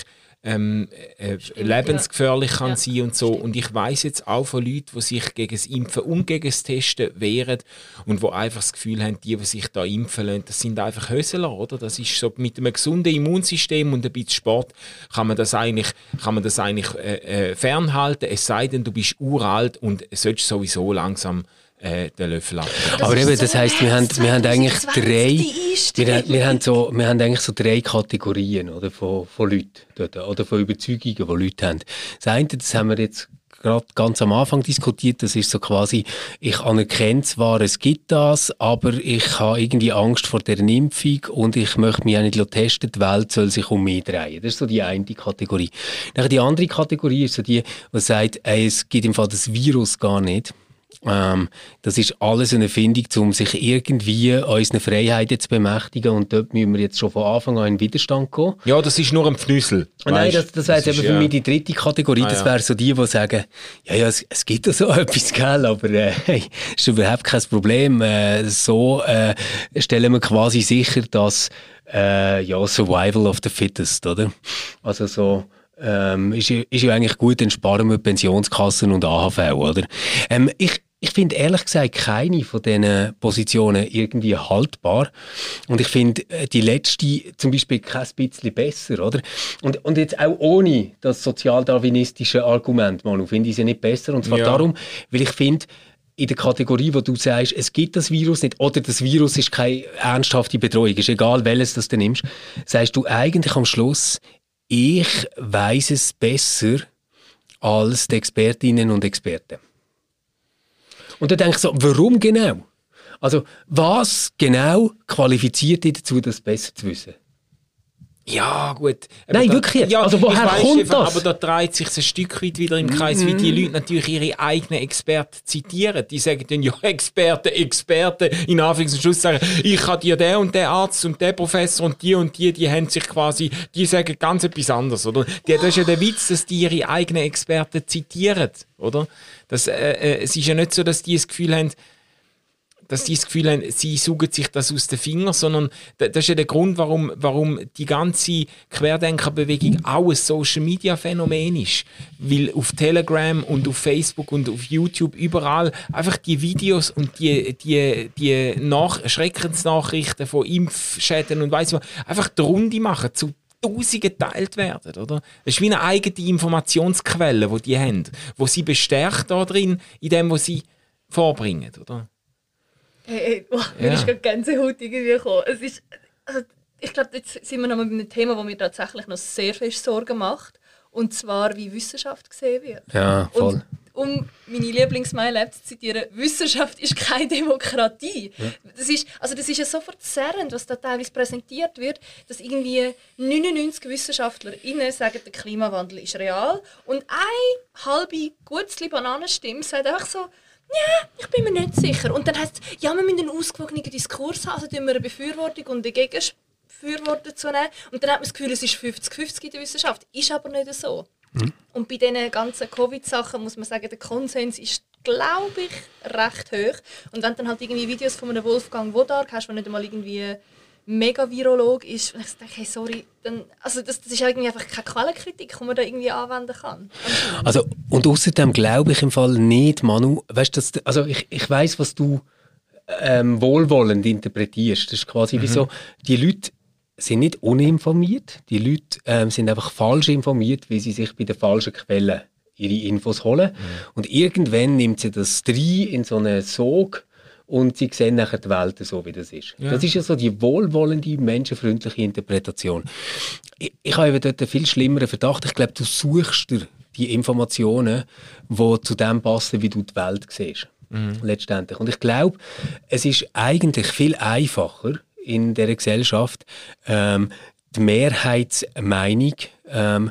Speaker 3: ähm, äh, lebensgefährlich kann
Speaker 4: Ja,
Speaker 3: sein und so. Und ich weiß jetzt auch von Leuten, die sich gegen das Impfen und gegen das Testen wehren und wo einfach das Gefühl haben, die, die sich da impfen lassen, das sind einfach Hösler, oder? Das ist so mit einem gesunden Immunsystem und ein bisschen Sport kann man das eigentlich, kann man das eigentlich äh, äh, fernhalten, es sei denn, du bist uralt und solltest sowieso langsam äh, den Löffel ab.
Speaker 2: Aber eben,
Speaker 4: so
Speaker 2: das heisst, wir haben, wir haben eigentlich
Speaker 4: 2020
Speaker 2: drei, wir, haben- wir, haben so, wir haben eigentlich so drei Kategorien oder, von, von Leuten dort, oder von Überzeugungen, die Leute haben. Das eine, das haben wir jetzt gerade ganz am Anfang diskutiert, das ist so quasi, ich anerkenne zwar, es gibt das, aber ich habe irgendwie Angst vor der Impfung und ich möchte mich auch nicht testen, die Welt soll sich um mich drehen. Das ist so die eine Kategorie. Dann die andere Kategorie ist so die, die sagt, ey, es gibt im Fall das Virus gar nicht. Ähm, das ist alles eine Erfindung, um sich irgendwie unseren Freiheiten zu bemächtigen. Und dort müssen wir jetzt schon von Anfang an in Widerstand gehen.
Speaker 3: Ja, das ist nur ein Pfnüssel.
Speaker 2: Nein,
Speaker 3: weisst.
Speaker 2: das, das wäre eben für
Speaker 3: ja-
Speaker 2: mich die dritte Kategorie.
Speaker 3: Ah,
Speaker 2: das wäre so die, die sagen, ja, ja, es, es gibt ja so (laughs) etwas, gell, aber äh, hey, ist überhaupt kein Problem. Äh, so äh, stellen wir quasi sicher, dass äh, ja, Survival of the Fittest, oder? Also so ähm, ist, ja- ist ja eigentlich gut, dann sparen wir Pensionskassen und AHV, oder? Ähm, ich, ich finde ehrlich gesagt keine von diesen Positionen irgendwie haltbar. Und ich finde äh, die letzte zum Beispiel kein bisschen besser, oder? Und, und jetzt auch ohne das sozialdarwinistische Argument, Manu, finde ich sie nicht besser. Und zwar
Speaker 3: Ja.
Speaker 2: darum, weil ich finde, in der Kategorie, wo du sagst, es gibt das Virus nicht oder das Virus ist keine ernsthafte Bedrohung, ist egal, welches das du nimmst, sagst du eigentlich am Schluss, ich weiß es besser als die Expertinnen und Experten. Und dann denke ich so, warum genau? Also, was genau qualifiziert dich dazu, das besser zu wissen?
Speaker 3: Ja, gut.
Speaker 2: Nein,
Speaker 3: da,
Speaker 2: wirklich.
Speaker 3: Ja,
Speaker 2: Also, woher
Speaker 3: weiss,
Speaker 2: kommt
Speaker 3: Stefan,
Speaker 2: das?
Speaker 3: Aber da dreht sich ein Stück weit wieder im Kreis, wie die Leute natürlich ihre eigenen Experten zitieren. Die sagen dann, ja, (laughs) Experten, Experten, in Anführungs- und Schluss sagen, ich habe dir der und der Arzt und der Professor und die und die, die haben sich quasi, die sagen ganz etwas anderes, oder? Die, das ist ja der Witz, dass die ihre eigenen Experten zitieren, oder? Das, äh, äh, es ist ja nicht so, dass die das Gefühl haben, dass die das Gefühl haben, sie suchen sich das aus den Fingern, sondern da- das ist ja der Grund, warum, warum die ganze Querdenkerbewegung auch ein Social-Media-Phänomen ist. Weil auf Telegram und auf Facebook und auf YouTube überall einfach die Videos und die, die, die Nach Schreckensnachrichten von Impfschäden und weiss was, einfach die Runde machen, zu Tausenden geteilt werden, oder? Das ist wie eine eigene Informationsquelle, die die haben, wo sie bestärkt da drin, in dem, was sie vorbringen, oder?
Speaker 4: Hey, hey, oh, mir
Speaker 3: Ja.
Speaker 4: ist gerade Gänsehaut irgendwie gekommen. Es ist, also, ich glaube, jetzt sind wir noch mal bei einem Thema, das mir tatsächlich noch sehr fest Sorgen macht. Und zwar, wie Wissenschaft gesehen wird.
Speaker 2: Ja, voll.
Speaker 4: Und um meine Lieblings-My-Lab zu zitieren, Wissenschaft ist keine (laughs) Demokratie. Das, ist, also das ist ja so verzerrend, was da teilweise präsentiert wird, dass irgendwie 99 WissenschaftlerInnen sagen, der Klimawandel ist real und eine halbe Gutzli Bananenstimme sagt einfach so, ja, ich bin mir nicht sicher. Und dann heißt es, ja, wir müssen einen ausgewogenen Diskurs haben, also tun wir eine Befürwortung und eine Gegenbefürwortung dazu nehmen. Und dann hat man das Gefühl, es ist 50-50 in der Wissenschaft. Ist aber nicht so. Und bei diesen ganzen Covid-Sachen muss man sagen, der Konsens ist, glaube ich, recht hoch. Und wenn du dann halt irgendwie Videos von einem Wolfgang Wodark hast, der nicht einmal irgendwie Mega-Virolog ist, und ich denke, hey, sorry, dann, also das, das ist irgendwie einfach keine Quellenkritik, die man da irgendwie anwenden kann.
Speaker 2: Also, und außerdem glaube ich im Fall nicht, Manu, weißt du, dass- also ich, ich weiß, was du ähm, wohlwollend interpretierst. Das ist quasi wie so, die Leute sind nicht uninformiert, die Leute ähm, sind einfach falsch informiert, weil sie sich bei den falschen Quellen ihre Infos holen. Und irgendwann nimmt sie das drei in so einen Sog und sie sehen nachher die Welt so, wie das ist. Ja. Das ist ja so die wohlwollende, menschenfreundliche Interpretation. Ich, ich habe eben dort einen viel schlimmeren Verdacht. Ich glaube, du suchst dir die Informationen, die zu dem passen, wie du die Welt siehst. Mhm. Letztendlich. Und ich glaube, es ist eigentlich viel einfacher in der Gesellschaft, ähm, die Mehrheitsmeinung ähm,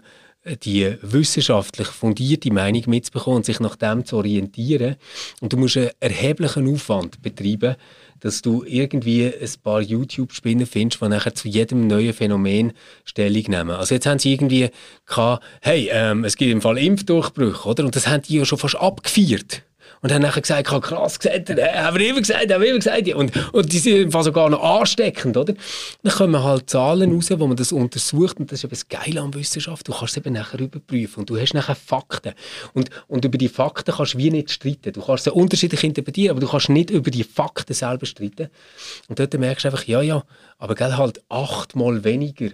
Speaker 2: die wissenschaftlich fundierte Meinung mitzubekommen und sich nach dem zu orientieren. Und du musst einen erheblichen Aufwand betreiben, dass du irgendwie ein paar YouTube-Spinner findest, die nachher zu jedem neuen Phänomen Stellung nehmen. Also jetzt haben sie irgendwie gehabt, hey, ähm, es gibt im Fall Impfdurchbrüche, oder? Und das haben die ja schon fast abgefeiert und haben nachher gesagt, ich habe krass gesagt, haben wir immer gesagt, haben wir immer gesagt. Und, und die sind fast sogar noch ansteckend, oder? Dann kommen halt Zahlen raus, wo man das untersucht und das ist eben das Geile an Wissenschaft. Du kannst es eben nachher überprüfen und du hast nachher Fakten. Und, und über die Fakten kannst du wie nicht streiten. Du kannst sie unterschiedlich interpretieren, aber du kannst nicht über die Fakten selber streiten. Und dort merkst du einfach, ja, ja, aber gell, halt achtmal weniger,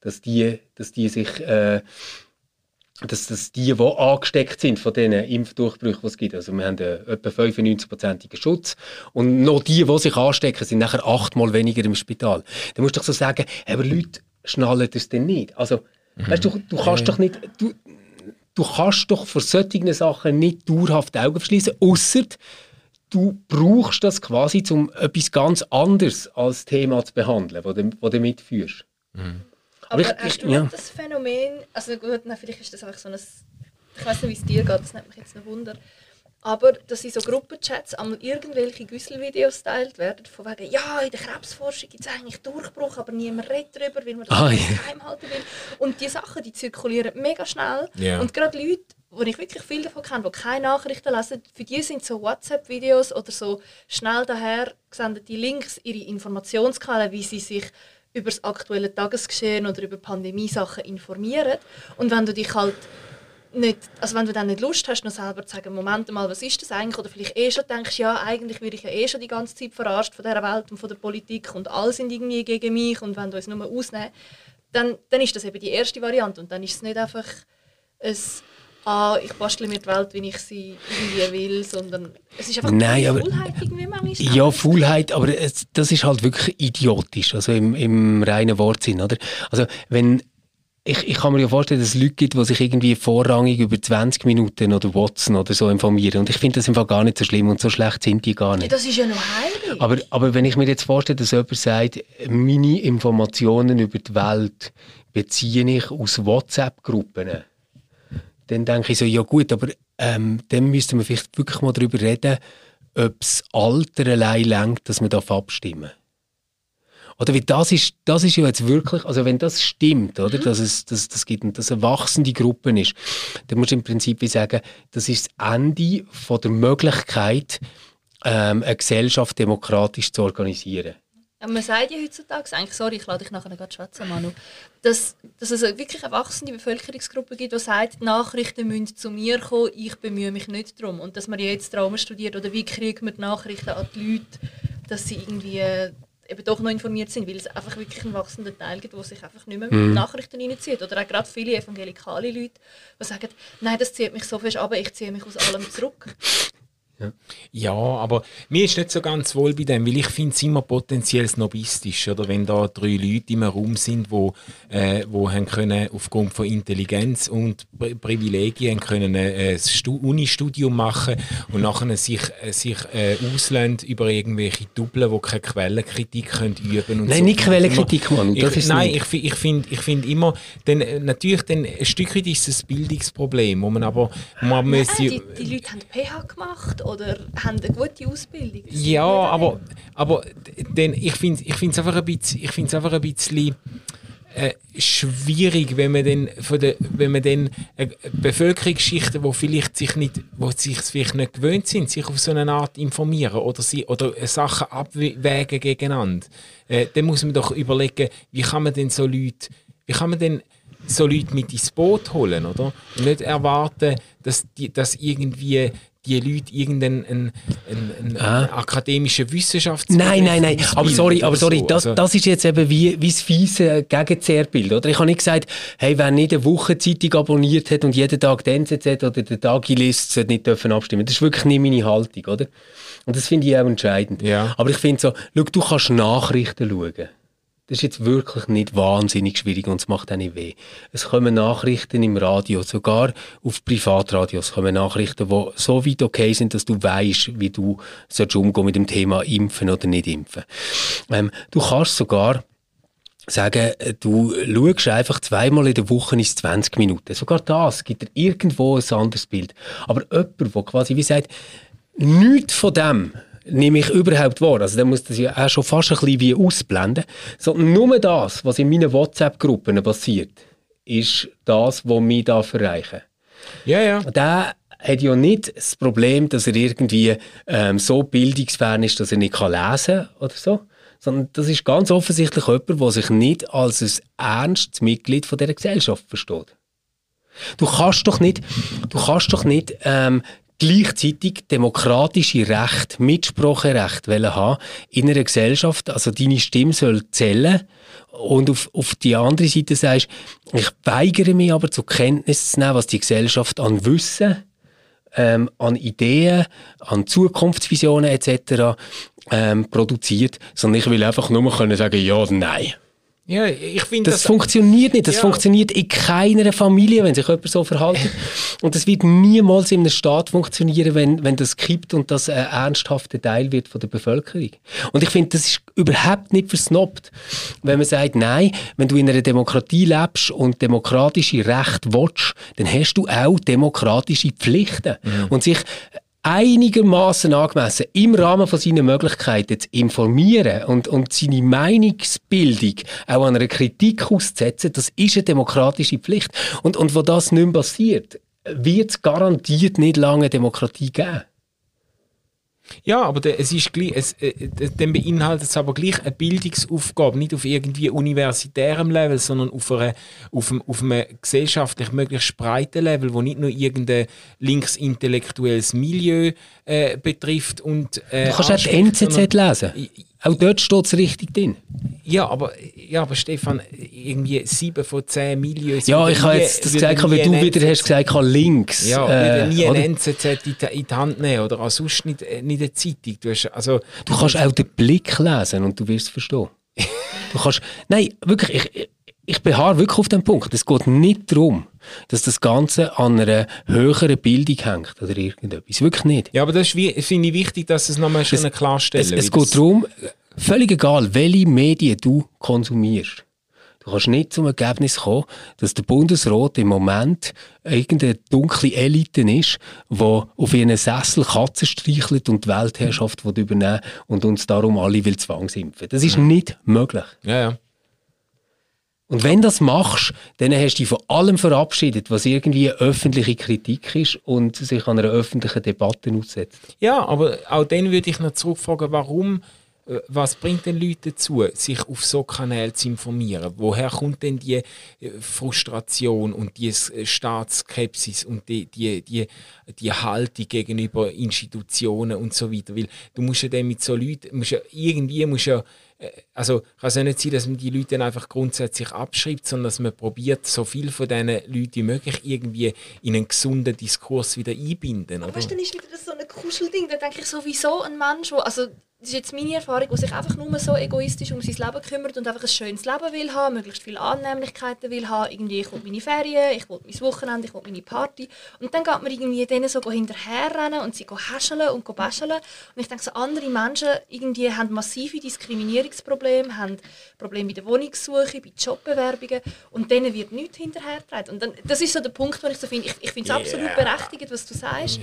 Speaker 2: dass die, dass die sich... Äh, dass das die, die angesteckt sind von diesen Impfdurchbrüchen, die es gibt. Also wir haben einen etwa 95-prozentigen Schutz. Und noch die, die sich anstecken, sind nachher achtmal weniger im Spital. Dann musst du doch so sagen, aber Leute schnallen das denn nicht. Also, mhm. weißt du, du kannst doch nicht, du, du kannst doch für solche Sachen nicht dauerhaft die Augen verschließen, außer du brauchst das quasi, um etwas ganz anderes als Thema zu behandeln, das du, du damit führst. Mhm.
Speaker 4: Aber, ich, hast du ja. das Phänomen, also gut, na, vielleicht ist das einfach so ein, ich weiß nicht, wie es dir geht, das nimmt mich jetzt ein Wunder, aber dass in so Gruppenchats einmal irgendwelche Güsselvideos geteilt werden, von wegen, ja, in der Krebsforschung gibt es eigentlich Durchbruch, aber niemand redet darüber, weil man das ah, geheim halten will. Und die Sachen, die zirkulieren mega schnell. Yeah. Und gerade Leute, wo ich wirklich viel davon kenne, die keine Nachrichten lesen, für die sind so WhatsApp-Videos oder so schnell daher gesendete Links ihre Informationsquellen, wie sie sich über das aktuelle Tagesgeschehen oder über Pandemiesachen informieren. Und wenn du dich halt nicht, also wenn du dann nicht Lust hast, noch selber zu sagen, Moment mal, was ist das eigentlich? Oder vielleicht eh schon denkst, ja, eigentlich werde ich ja eh schon die ganze Zeit verarscht von dieser Welt und von der Politik und alle sind irgendwie gegen mich und wenn du es nur ausnehmen, dann, dann ist das eben die erste Variante und dann ist es nicht einfach ein ah, ich bastle mir die Welt, wie ich sie irgendwie will, sondern es ist einfach
Speaker 2: Nein, aber, Faulheit irgendwie manchmal. Ja, Faulheit, aber es, das ist halt wirklich idiotisch, also im, im reinen Wortsinn, oder? Also wenn ich, ich kann mir ja vorstellen, dass es Leute gibt, die sich irgendwie vorrangig über 20 Minuten oder Watson oder so informieren. Und ich finde das einfach gar nicht so schlimm und so schlecht sind die gar nicht.
Speaker 4: Ja, das ist ja noch heilig.
Speaker 2: Aber, aber wenn ich mir jetzt vorstelle, dass jemand sagt, meine Informationen über die Welt beziehe ich aus WhatsApp-Gruppen, dann denke ich so, ja gut, aber ähm, dann müssten wir vielleicht wirklich mal darüber reden, ob das Alter allein lenkt, dass wir da abstimmen. Oder wie das ist, das ist ja jetzt wirklich, also wenn das stimmt, oder, mhm. dass es, dass, das gibt, dass eine wachsende Gruppe ist, dann musst du im Prinzip wie sagen, das ist das Ende von der Möglichkeit, ähm, eine Gesellschaft demokratisch zu organisieren.
Speaker 4: Man sagt ja heutzutage, eigentlich, sorry, ich lade dich nachher gerade schwätzen, Manu, dass, dass es wirklich eine wachsende Bevölkerungsgruppe gibt, die sagt, die Nachrichten müssen zu mir kommen, ich bemühe mich nicht darum. Und dass man jetzt Trauma studiert, oder wie kriegt man die Nachrichten an die Leute, dass sie irgendwie äh, eben doch noch informiert sind, weil es einfach wirklich einen wachsenden Teil gibt, der sich einfach nicht mehr mit mhm. Nachrichten reinzieht. Oder auch gerade viele evangelikale Leute, die sagen, nein, das zieht mich so fest aber ich ziehe mich aus allem zurück.
Speaker 3: Ja. ja, aber mir ist nicht so ganz wohl bei dem, weil ich finde es immer potenziell snobistisch, oder wenn da drei Leute im Raum sind, wo, äh, wo haben können aufgrund von Intelligenz und Pri Privilegien können äh, ein Uni-Studium machen und nachher sich, äh, sich äh, auslösen über irgendwelche Double, die keine Quellenkritik können üben und
Speaker 2: Nein, so. nicht Quellenkritik, Mann.
Speaker 3: Das ich, ist nein, nicht. ich, ich finde ich find immer, denn, äh, natürlich dann, ein Stück weit ist es ein Bildungsproblem, wo man aber wo man
Speaker 4: nein, die, die Leute haben PH gemacht oder haben eine gute Ausbildung.
Speaker 3: Ja, aber, aber denn ich finde es einfach ein bisschen, ich find's einfach ein bisschen äh, schwierig, wenn man dann von der, wenn man dann äh, Bevölkerungsschichten, wo vielleicht sich nicht, wo sich vielleicht nicht gewöhnt sind, sich auf so eine Art informieren oder sie oder Sachen abwägen gegeneinander, äh, dann muss man doch überlegen, wie kann man denn so Leute, wie kann man denn so Leute mit ins Boot holen, oder? Und nicht erwarten, dass, die, dass irgendwie die Leute irgendeinen einen, einen,
Speaker 2: Ah.
Speaker 3: akademischen Wissenschafts
Speaker 2: Nein, nein, nein. Aber sorry, aber sorry,
Speaker 3: so.
Speaker 2: das,
Speaker 3: Also-
Speaker 2: das ist jetzt eben wie, wie das fiese Gegenzerrbild, oder? Ich habe nicht gesagt, hey, wer nicht eine Wochenzeitung abonniert hat und jeden Tag den NZZ oder den Tagi liest, sollte nicht dürfen abstimmen. Das ist wirklich nicht meine Haltung, oder? Und das finde ich auch entscheidend.
Speaker 3: Ja.
Speaker 2: Aber ich finde so, schau, du kannst Nachrichten schauen. Das ist jetzt wirklich nicht wahnsinnig schwierig und es macht auch nicht weh. Es kommen Nachrichten im Radio, sogar auf Privatradios kommen Nachrichten, die so weit okay sind, dass du weißt, wie du sollst umgehen mit dem Thema Impfen oder nicht impfen. Ähm, du kannst sogar sagen, du schaust einfach zweimal in der Woche ins 20 Minuten. Sogar das gibt dir irgendwo ein anderes Bild. Aber jemand, der quasi wie sagt, nichts von dem nehme ich überhaupt wahr. Also dann muss das ja auch schon fast ein bisschen wie ausblenden. Sondern nur das, was in meinen WhatsApp-Gruppen passiert, ist das, was mich da erreichen
Speaker 3: Ja, ja.
Speaker 2: der hat ja nicht das Problem, dass er irgendwie ähm, so bildungsfern ist, dass er nicht kann lesen kann oder so. Sondern das ist ganz offensichtlich jemand, der sich nicht als ein ernstes Mitglied von dieser Gesellschaft versteht. Du kannst doch nicht, du kannst doch nicht ähm, gleichzeitig demokratische Recht, Mitspracherecht wollen haben in einer Gesellschaft. Also deine Stimme soll zählen. Und auf, auf die andere Seite sagst, ich weigere mich aber zur Kenntnis zu nehmen, was die Gesellschaft an Wissen, ähm, an Ideen, an Zukunftsvisionen etc. Ähm, produziert, sondern ich will einfach nur können sagen, ja oder nein.
Speaker 3: Ja ich finde
Speaker 2: Das, funktioniert nicht. Das
Speaker 3: Ja.
Speaker 2: funktioniert in keiner Familie, wenn sich jemand so verhält. (laughs) und das wird niemals in einem Staat funktionieren, wenn, wenn das kippt und das ein ernsthafter Teil wird von der Bevölkerung. Und ich finde, das ist überhaupt nicht versnobbt, wenn man sagt, nein, wenn du in einer Demokratie lebst und demokratische Rechte willst, dann hast du auch demokratische Pflichten. Und sich einigermaßen angemessen im Rahmen von seinen Möglichkeiten zu informieren und, und seine Meinungsbildung auch an einer Kritik auszusetzen, das ist eine demokratische Pflicht. Und, und wo das nicht mehr passiert, wird es garantiert nicht lange Demokratie geben.
Speaker 3: Ja, aber der, es ist gleich, es, äh, dann beinhaltet es aber gleich eine Bildungsaufgabe, nicht auf irgendwie universitärem Level, sondern auf, einer, auf, einem, auf einem gesellschaftlich möglichst breiten Level, wo nicht nur irgendein linksintellektuelles Milieu äh, betrifft und äh,
Speaker 2: Du kannst auch die NZZ lesen. Auch dort steht es richtig drin.
Speaker 3: Ja, aber, ja, aber Stefan, irgendwie sieben von zehn Milieus.
Speaker 2: Ja, ich habe jetzt das gesagt, weil du wieder hast gesagt, links.
Speaker 3: Ja,
Speaker 2: äh,
Speaker 3: nie ein NZZ in die, in die Hand nehmen oder auch sonst nicht, äh, nicht eine Zeitung. Du, hast, also,
Speaker 2: Du kannst auch den Blick lesen und du wirst es verstehen. (laughs) Du kannst, nein, wirklich, ich, ich beharre wirklich auf den Punkt. Es geht nicht darum, dass das Ganze an einer höheren Bildung hängt oder irgendetwas. Wirklich nicht.
Speaker 3: Ja, aber das ist finde ich wichtig, dass es nochmal schon klarstellen.
Speaker 2: Es, es
Speaker 3: wie
Speaker 2: geht darum, völlig egal, welche Medien du konsumierst. Du kannst nicht zum Ergebnis kommen, dass der Bundesrat im Moment irgendeine dunkle Elite ist, die auf ihren Sessel Katzen streichelt und die Weltherrschaft übernehmen und uns darum alle will zwangsimpfen. Das ist nicht möglich.
Speaker 3: Ja, ja.
Speaker 2: Und wenn das machst, dann hast du dich von allem verabschiedet, was irgendwie öffentliche Kritik ist und sich an einer öffentlichen Debatte aussetzt.
Speaker 3: Ja, aber auch dann würde ich noch zurückfragen, warum, äh, was bringt den Leuten dazu, sich auf so Kanälen zu informieren? Woher kommt denn die äh, Frustration und die äh, Staatsskepsis und die, die, die, die Haltung gegenüber Institutionen und so weiter? Weil du musst ja dann mit so Leuten, musst ja, irgendwie musst ja, also kann es ja nicht sein, dass man die Leute dann einfach grundsätzlich abschreibt, sondern dass man probiert, so viel von diesen Leuten wie möglich irgendwie in einen gesunden Diskurs wieder einbinden.
Speaker 4: Aber weißt dann ist wieder so ein Kuschelding. Da denke ich sowieso ein Mensch, wo, also das ist jetzt meine Erfahrung, der sich einfach nur so egoistisch um sein Leben kümmert und einfach ein schönes Leben will haben, möglichst viele Annehmlichkeiten will haben. Irgendwie, ich will meine Ferien, ich will mein Wochenende, ich will meine Party. Und dann geht man irgendwie denen so hinterherrennen und sie häscheln und bäscheln. Und ich denke, so andere Menschen irgendwie haben massive Diskriminierungsprobleme, haben Probleme bei der Wohnungssuche, bei Jobbewerbungen und denen wird nichts hinterhergetragen. Und dann, das ist so der Punkt, wo ich so finde, ich, ich finde es absolut berechtigt, was du sagst,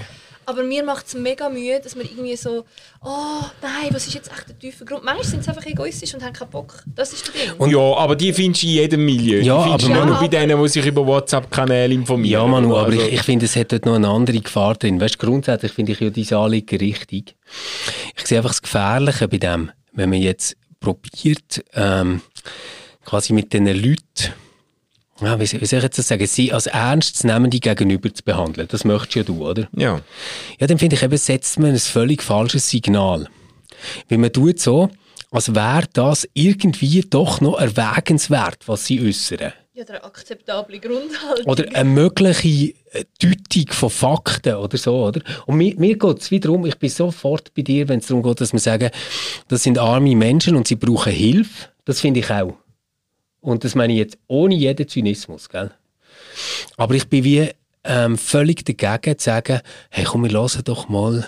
Speaker 4: aber mir macht es mega Mühe, dass man irgendwie so, oh nein, was ist jetzt echt der tiefe Grund? Manchmal sind sie einfach egoistisch und haben keinen Bock. Das ist der Ding.
Speaker 3: ja, aber die findest du in jedem Milieu.
Speaker 2: Ja,
Speaker 3: die findest du
Speaker 2: aber
Speaker 3: nur bei denen, die sich über WhatsApp-Kanäle informieren.
Speaker 2: Ja, Manu, aber
Speaker 3: Also-
Speaker 2: ich, ich finde, es hat dort noch eine andere Gefahr drin. Weißt, grundsätzlich finde ich ja diese Anliegen richtig. Ich sehe einfach das Gefährliche bei dem, wenn man jetzt probiert, ähm, quasi mit diesen Leuten ja, wie, soll- ich jetzt das sagen, sie als ernstzunehmende Gegenüber zu behandeln. Das möchtest ja du, oder?
Speaker 3: Ja.
Speaker 2: Ja, dann finde ich eben, setzt man ein völlig falsches Signal. Weil man tut so, als wäre das irgendwie doch noch erwägenswert, was sie äußern.
Speaker 4: Ja, der akzeptable Grundhaltung.
Speaker 2: Oder eine mögliche äh, Deutung von Fakten oder so, oder? Und mir, mir geht es wiederum, ich bin sofort bei dir, wenn es darum geht, dass wir sagen, das sind arme Menschen und sie brauchen Hilfe. Das finde ich auch. Und das meine ich jetzt ohne jeden Zynismus, gell? Aber ich bin wie ähm, völlig dagegen zu sagen, hey komm, wir hören doch mal,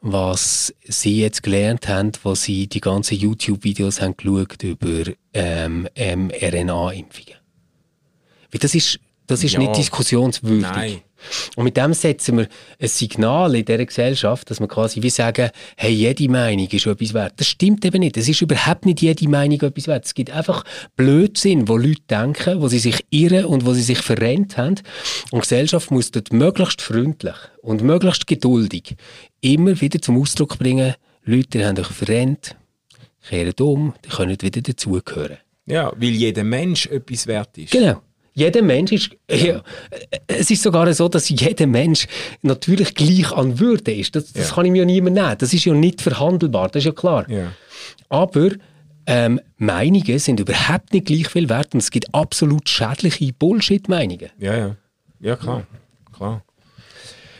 Speaker 2: was sie jetzt gelernt haben, was sie die ganzen YouTube-Videos haben geschaut über ähm, mRNA-Impfungen. Weil das ist, das ist
Speaker 3: Ja.
Speaker 2: nicht diskussionswürdig.
Speaker 3: Nein.
Speaker 2: Und mit dem setzen wir ein Signal in dieser Gesellschaft, dass wir quasi wie sagen, hey, jede Meinung ist etwas wert. Das stimmt eben nicht. Es ist überhaupt nicht jede Meinung etwas wert. Es gibt einfach Blödsinn, wo Leute denken, wo sie sich irren und wo sie sich verrennt haben. Und die Gesellschaft muss dort möglichst freundlich und möglichst geduldig immer wieder zum Ausdruck bringen, Leute, ihr habt euch verrennt, kehrt um, ihr könnt wieder dazugehören.
Speaker 3: Ja, weil jeder Mensch etwas wert ist.
Speaker 2: Genau. Jeder Mensch ist, ja, es ist sogar so, dass jeder Mensch natürlich gleich an Würde ist. Das, das
Speaker 3: Ja.
Speaker 2: kann ich mir ja niemand nehmen. Das ist ja nicht verhandelbar, das ist ja klar.
Speaker 3: Ja.
Speaker 2: Aber ähm, Meinungen sind überhaupt nicht gleich viel wert und es gibt absolut schädliche Bullshit-Meinungen.
Speaker 3: Ja, ja. Ja, klar. klar.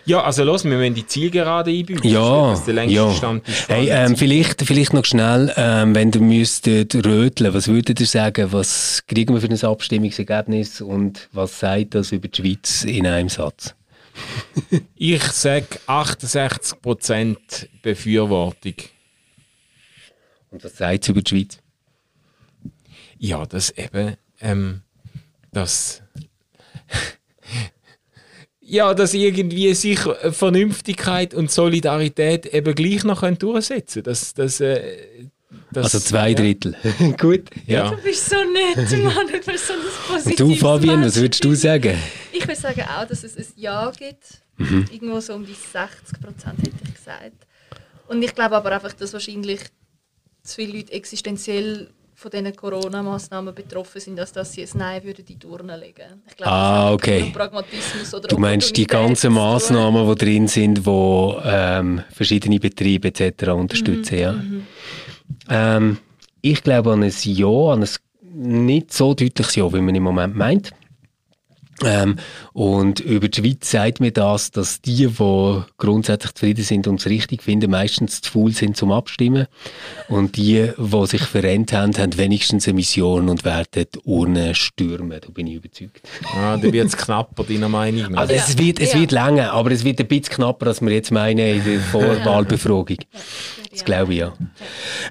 Speaker 3: Ja, also los, wir müssen die Zielgerade einbinden.
Speaker 2: Ja,
Speaker 3: Das ist der längste
Speaker 2: ja.
Speaker 3: Stand ist
Speaker 2: Hey, ähm, vielleicht, vielleicht noch schnell, ähm, wenn ihr müsstet röteln, was würdet ihr sagen, was kriegen wir für ein Abstimmungsergebnis und was sagt das über die Schweiz in einem Satz? (laughs)
Speaker 3: Ich sage 68% Befürwortung.
Speaker 2: Und was sagt es über die Schweiz?
Speaker 3: Ja, das eben, ähm, das. Ja, dass irgendwie sich Vernünftigkeit und Solidarität eben gleich noch können durchsetzen können. Das, das, äh, das,
Speaker 2: Also zwei Drittel. (laughs) Gut.
Speaker 3: Ja.
Speaker 4: Du bist so nett, (laughs) Mann. Du bist so ein
Speaker 2: Und
Speaker 4: positives
Speaker 2: du, Fabian, was würdest du sagen?
Speaker 4: Ich würde sagen auch, dass es ein Ja gibt.
Speaker 2: Mhm.
Speaker 4: Irgendwo so um die 60 Prozent hätte ich gesagt. Und ich glaube aber einfach, dass wahrscheinlich zu viele Leute existenziell von diesen Corona-Massnahmen betroffen sind, als dass sie es Nein würden die Turnen legen. Ich glaube,
Speaker 2: Ah, okay.
Speaker 4: Pragmatismus oder
Speaker 2: Du meinst die ganzen. Massnahmen, die drin sind, die ähm, verschiedene Betriebe etc. unterstützen, ja. Ähm, ich glaube an ein Ja, an ein nicht so deutliches Ja, wie man im Moment meint. Ähm, und über die Schweiz sagt mir das, dass die, die grundsätzlich zufrieden sind und es richtig finden, meistens zu faul sind zum Abstimmen. Und die, die sich verrennt haben, haben wenigstens eine Mission und werden die Urnen stürmen. Da bin ich überzeugt.
Speaker 3: Ah, da wird es knapper, deiner Meinung nach.
Speaker 2: Also es wird, es
Speaker 4: Ja.
Speaker 2: wird länger, aber es wird ein bisschen knapper, als wir jetzt meinen in der Vorwahlbefragung. Das glaube ich ja.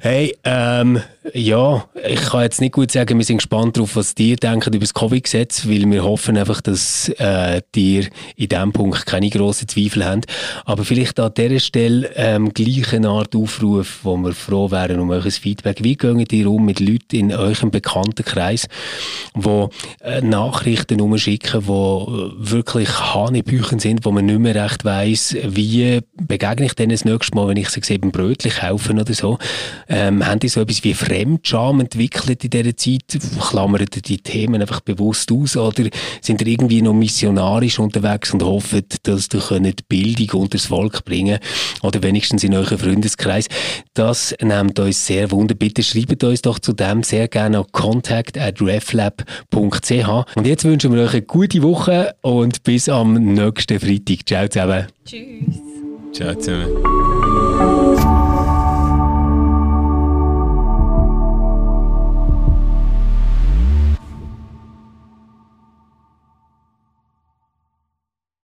Speaker 2: Hey, ähm, ja, ich kann jetzt nicht gut sagen, wir sind gespannt darauf, was ihr denkt über das Covid-Gesetz, weil wir hoffen einfach, dass äh, ihr in diesem Punkt keine grossen Zweifel habt. Aber vielleicht an dieser Stelle ähm, gleich eine Art Aufruf, wo wir froh wären um euer Feedback. Wie geht ihr um mit Leuten in eurem Bekanntenkreis, die äh, Nachrichten umschicken, die äh, wirklich Hanebüchen sind, wo man nicht mehr recht weiss, wie begegne ich denen das nächste Mal, wenn ich sie beim Brötchen kaufen oder so. Ähm, haben die so etwas wie Fremdscham entwickelt in dieser Zeit? Klammern die Themen einfach bewusst aus oder sind ihr irgendwie noch missionarisch unterwegs und hoffen, dass ihr könnt Bildung unter das Volk bringen oder wenigstens in eurem Freundeskreis? Das nimmt uns sehr wunder. Bitte schreibt uns doch zu dem sehr gerne an contact.reflab.ch und jetzt wünschen wir euch eine gute Woche und bis am nächsten Freitag. Ciao zusammen.
Speaker 4: Tschüss.
Speaker 3: Ciao zusammen.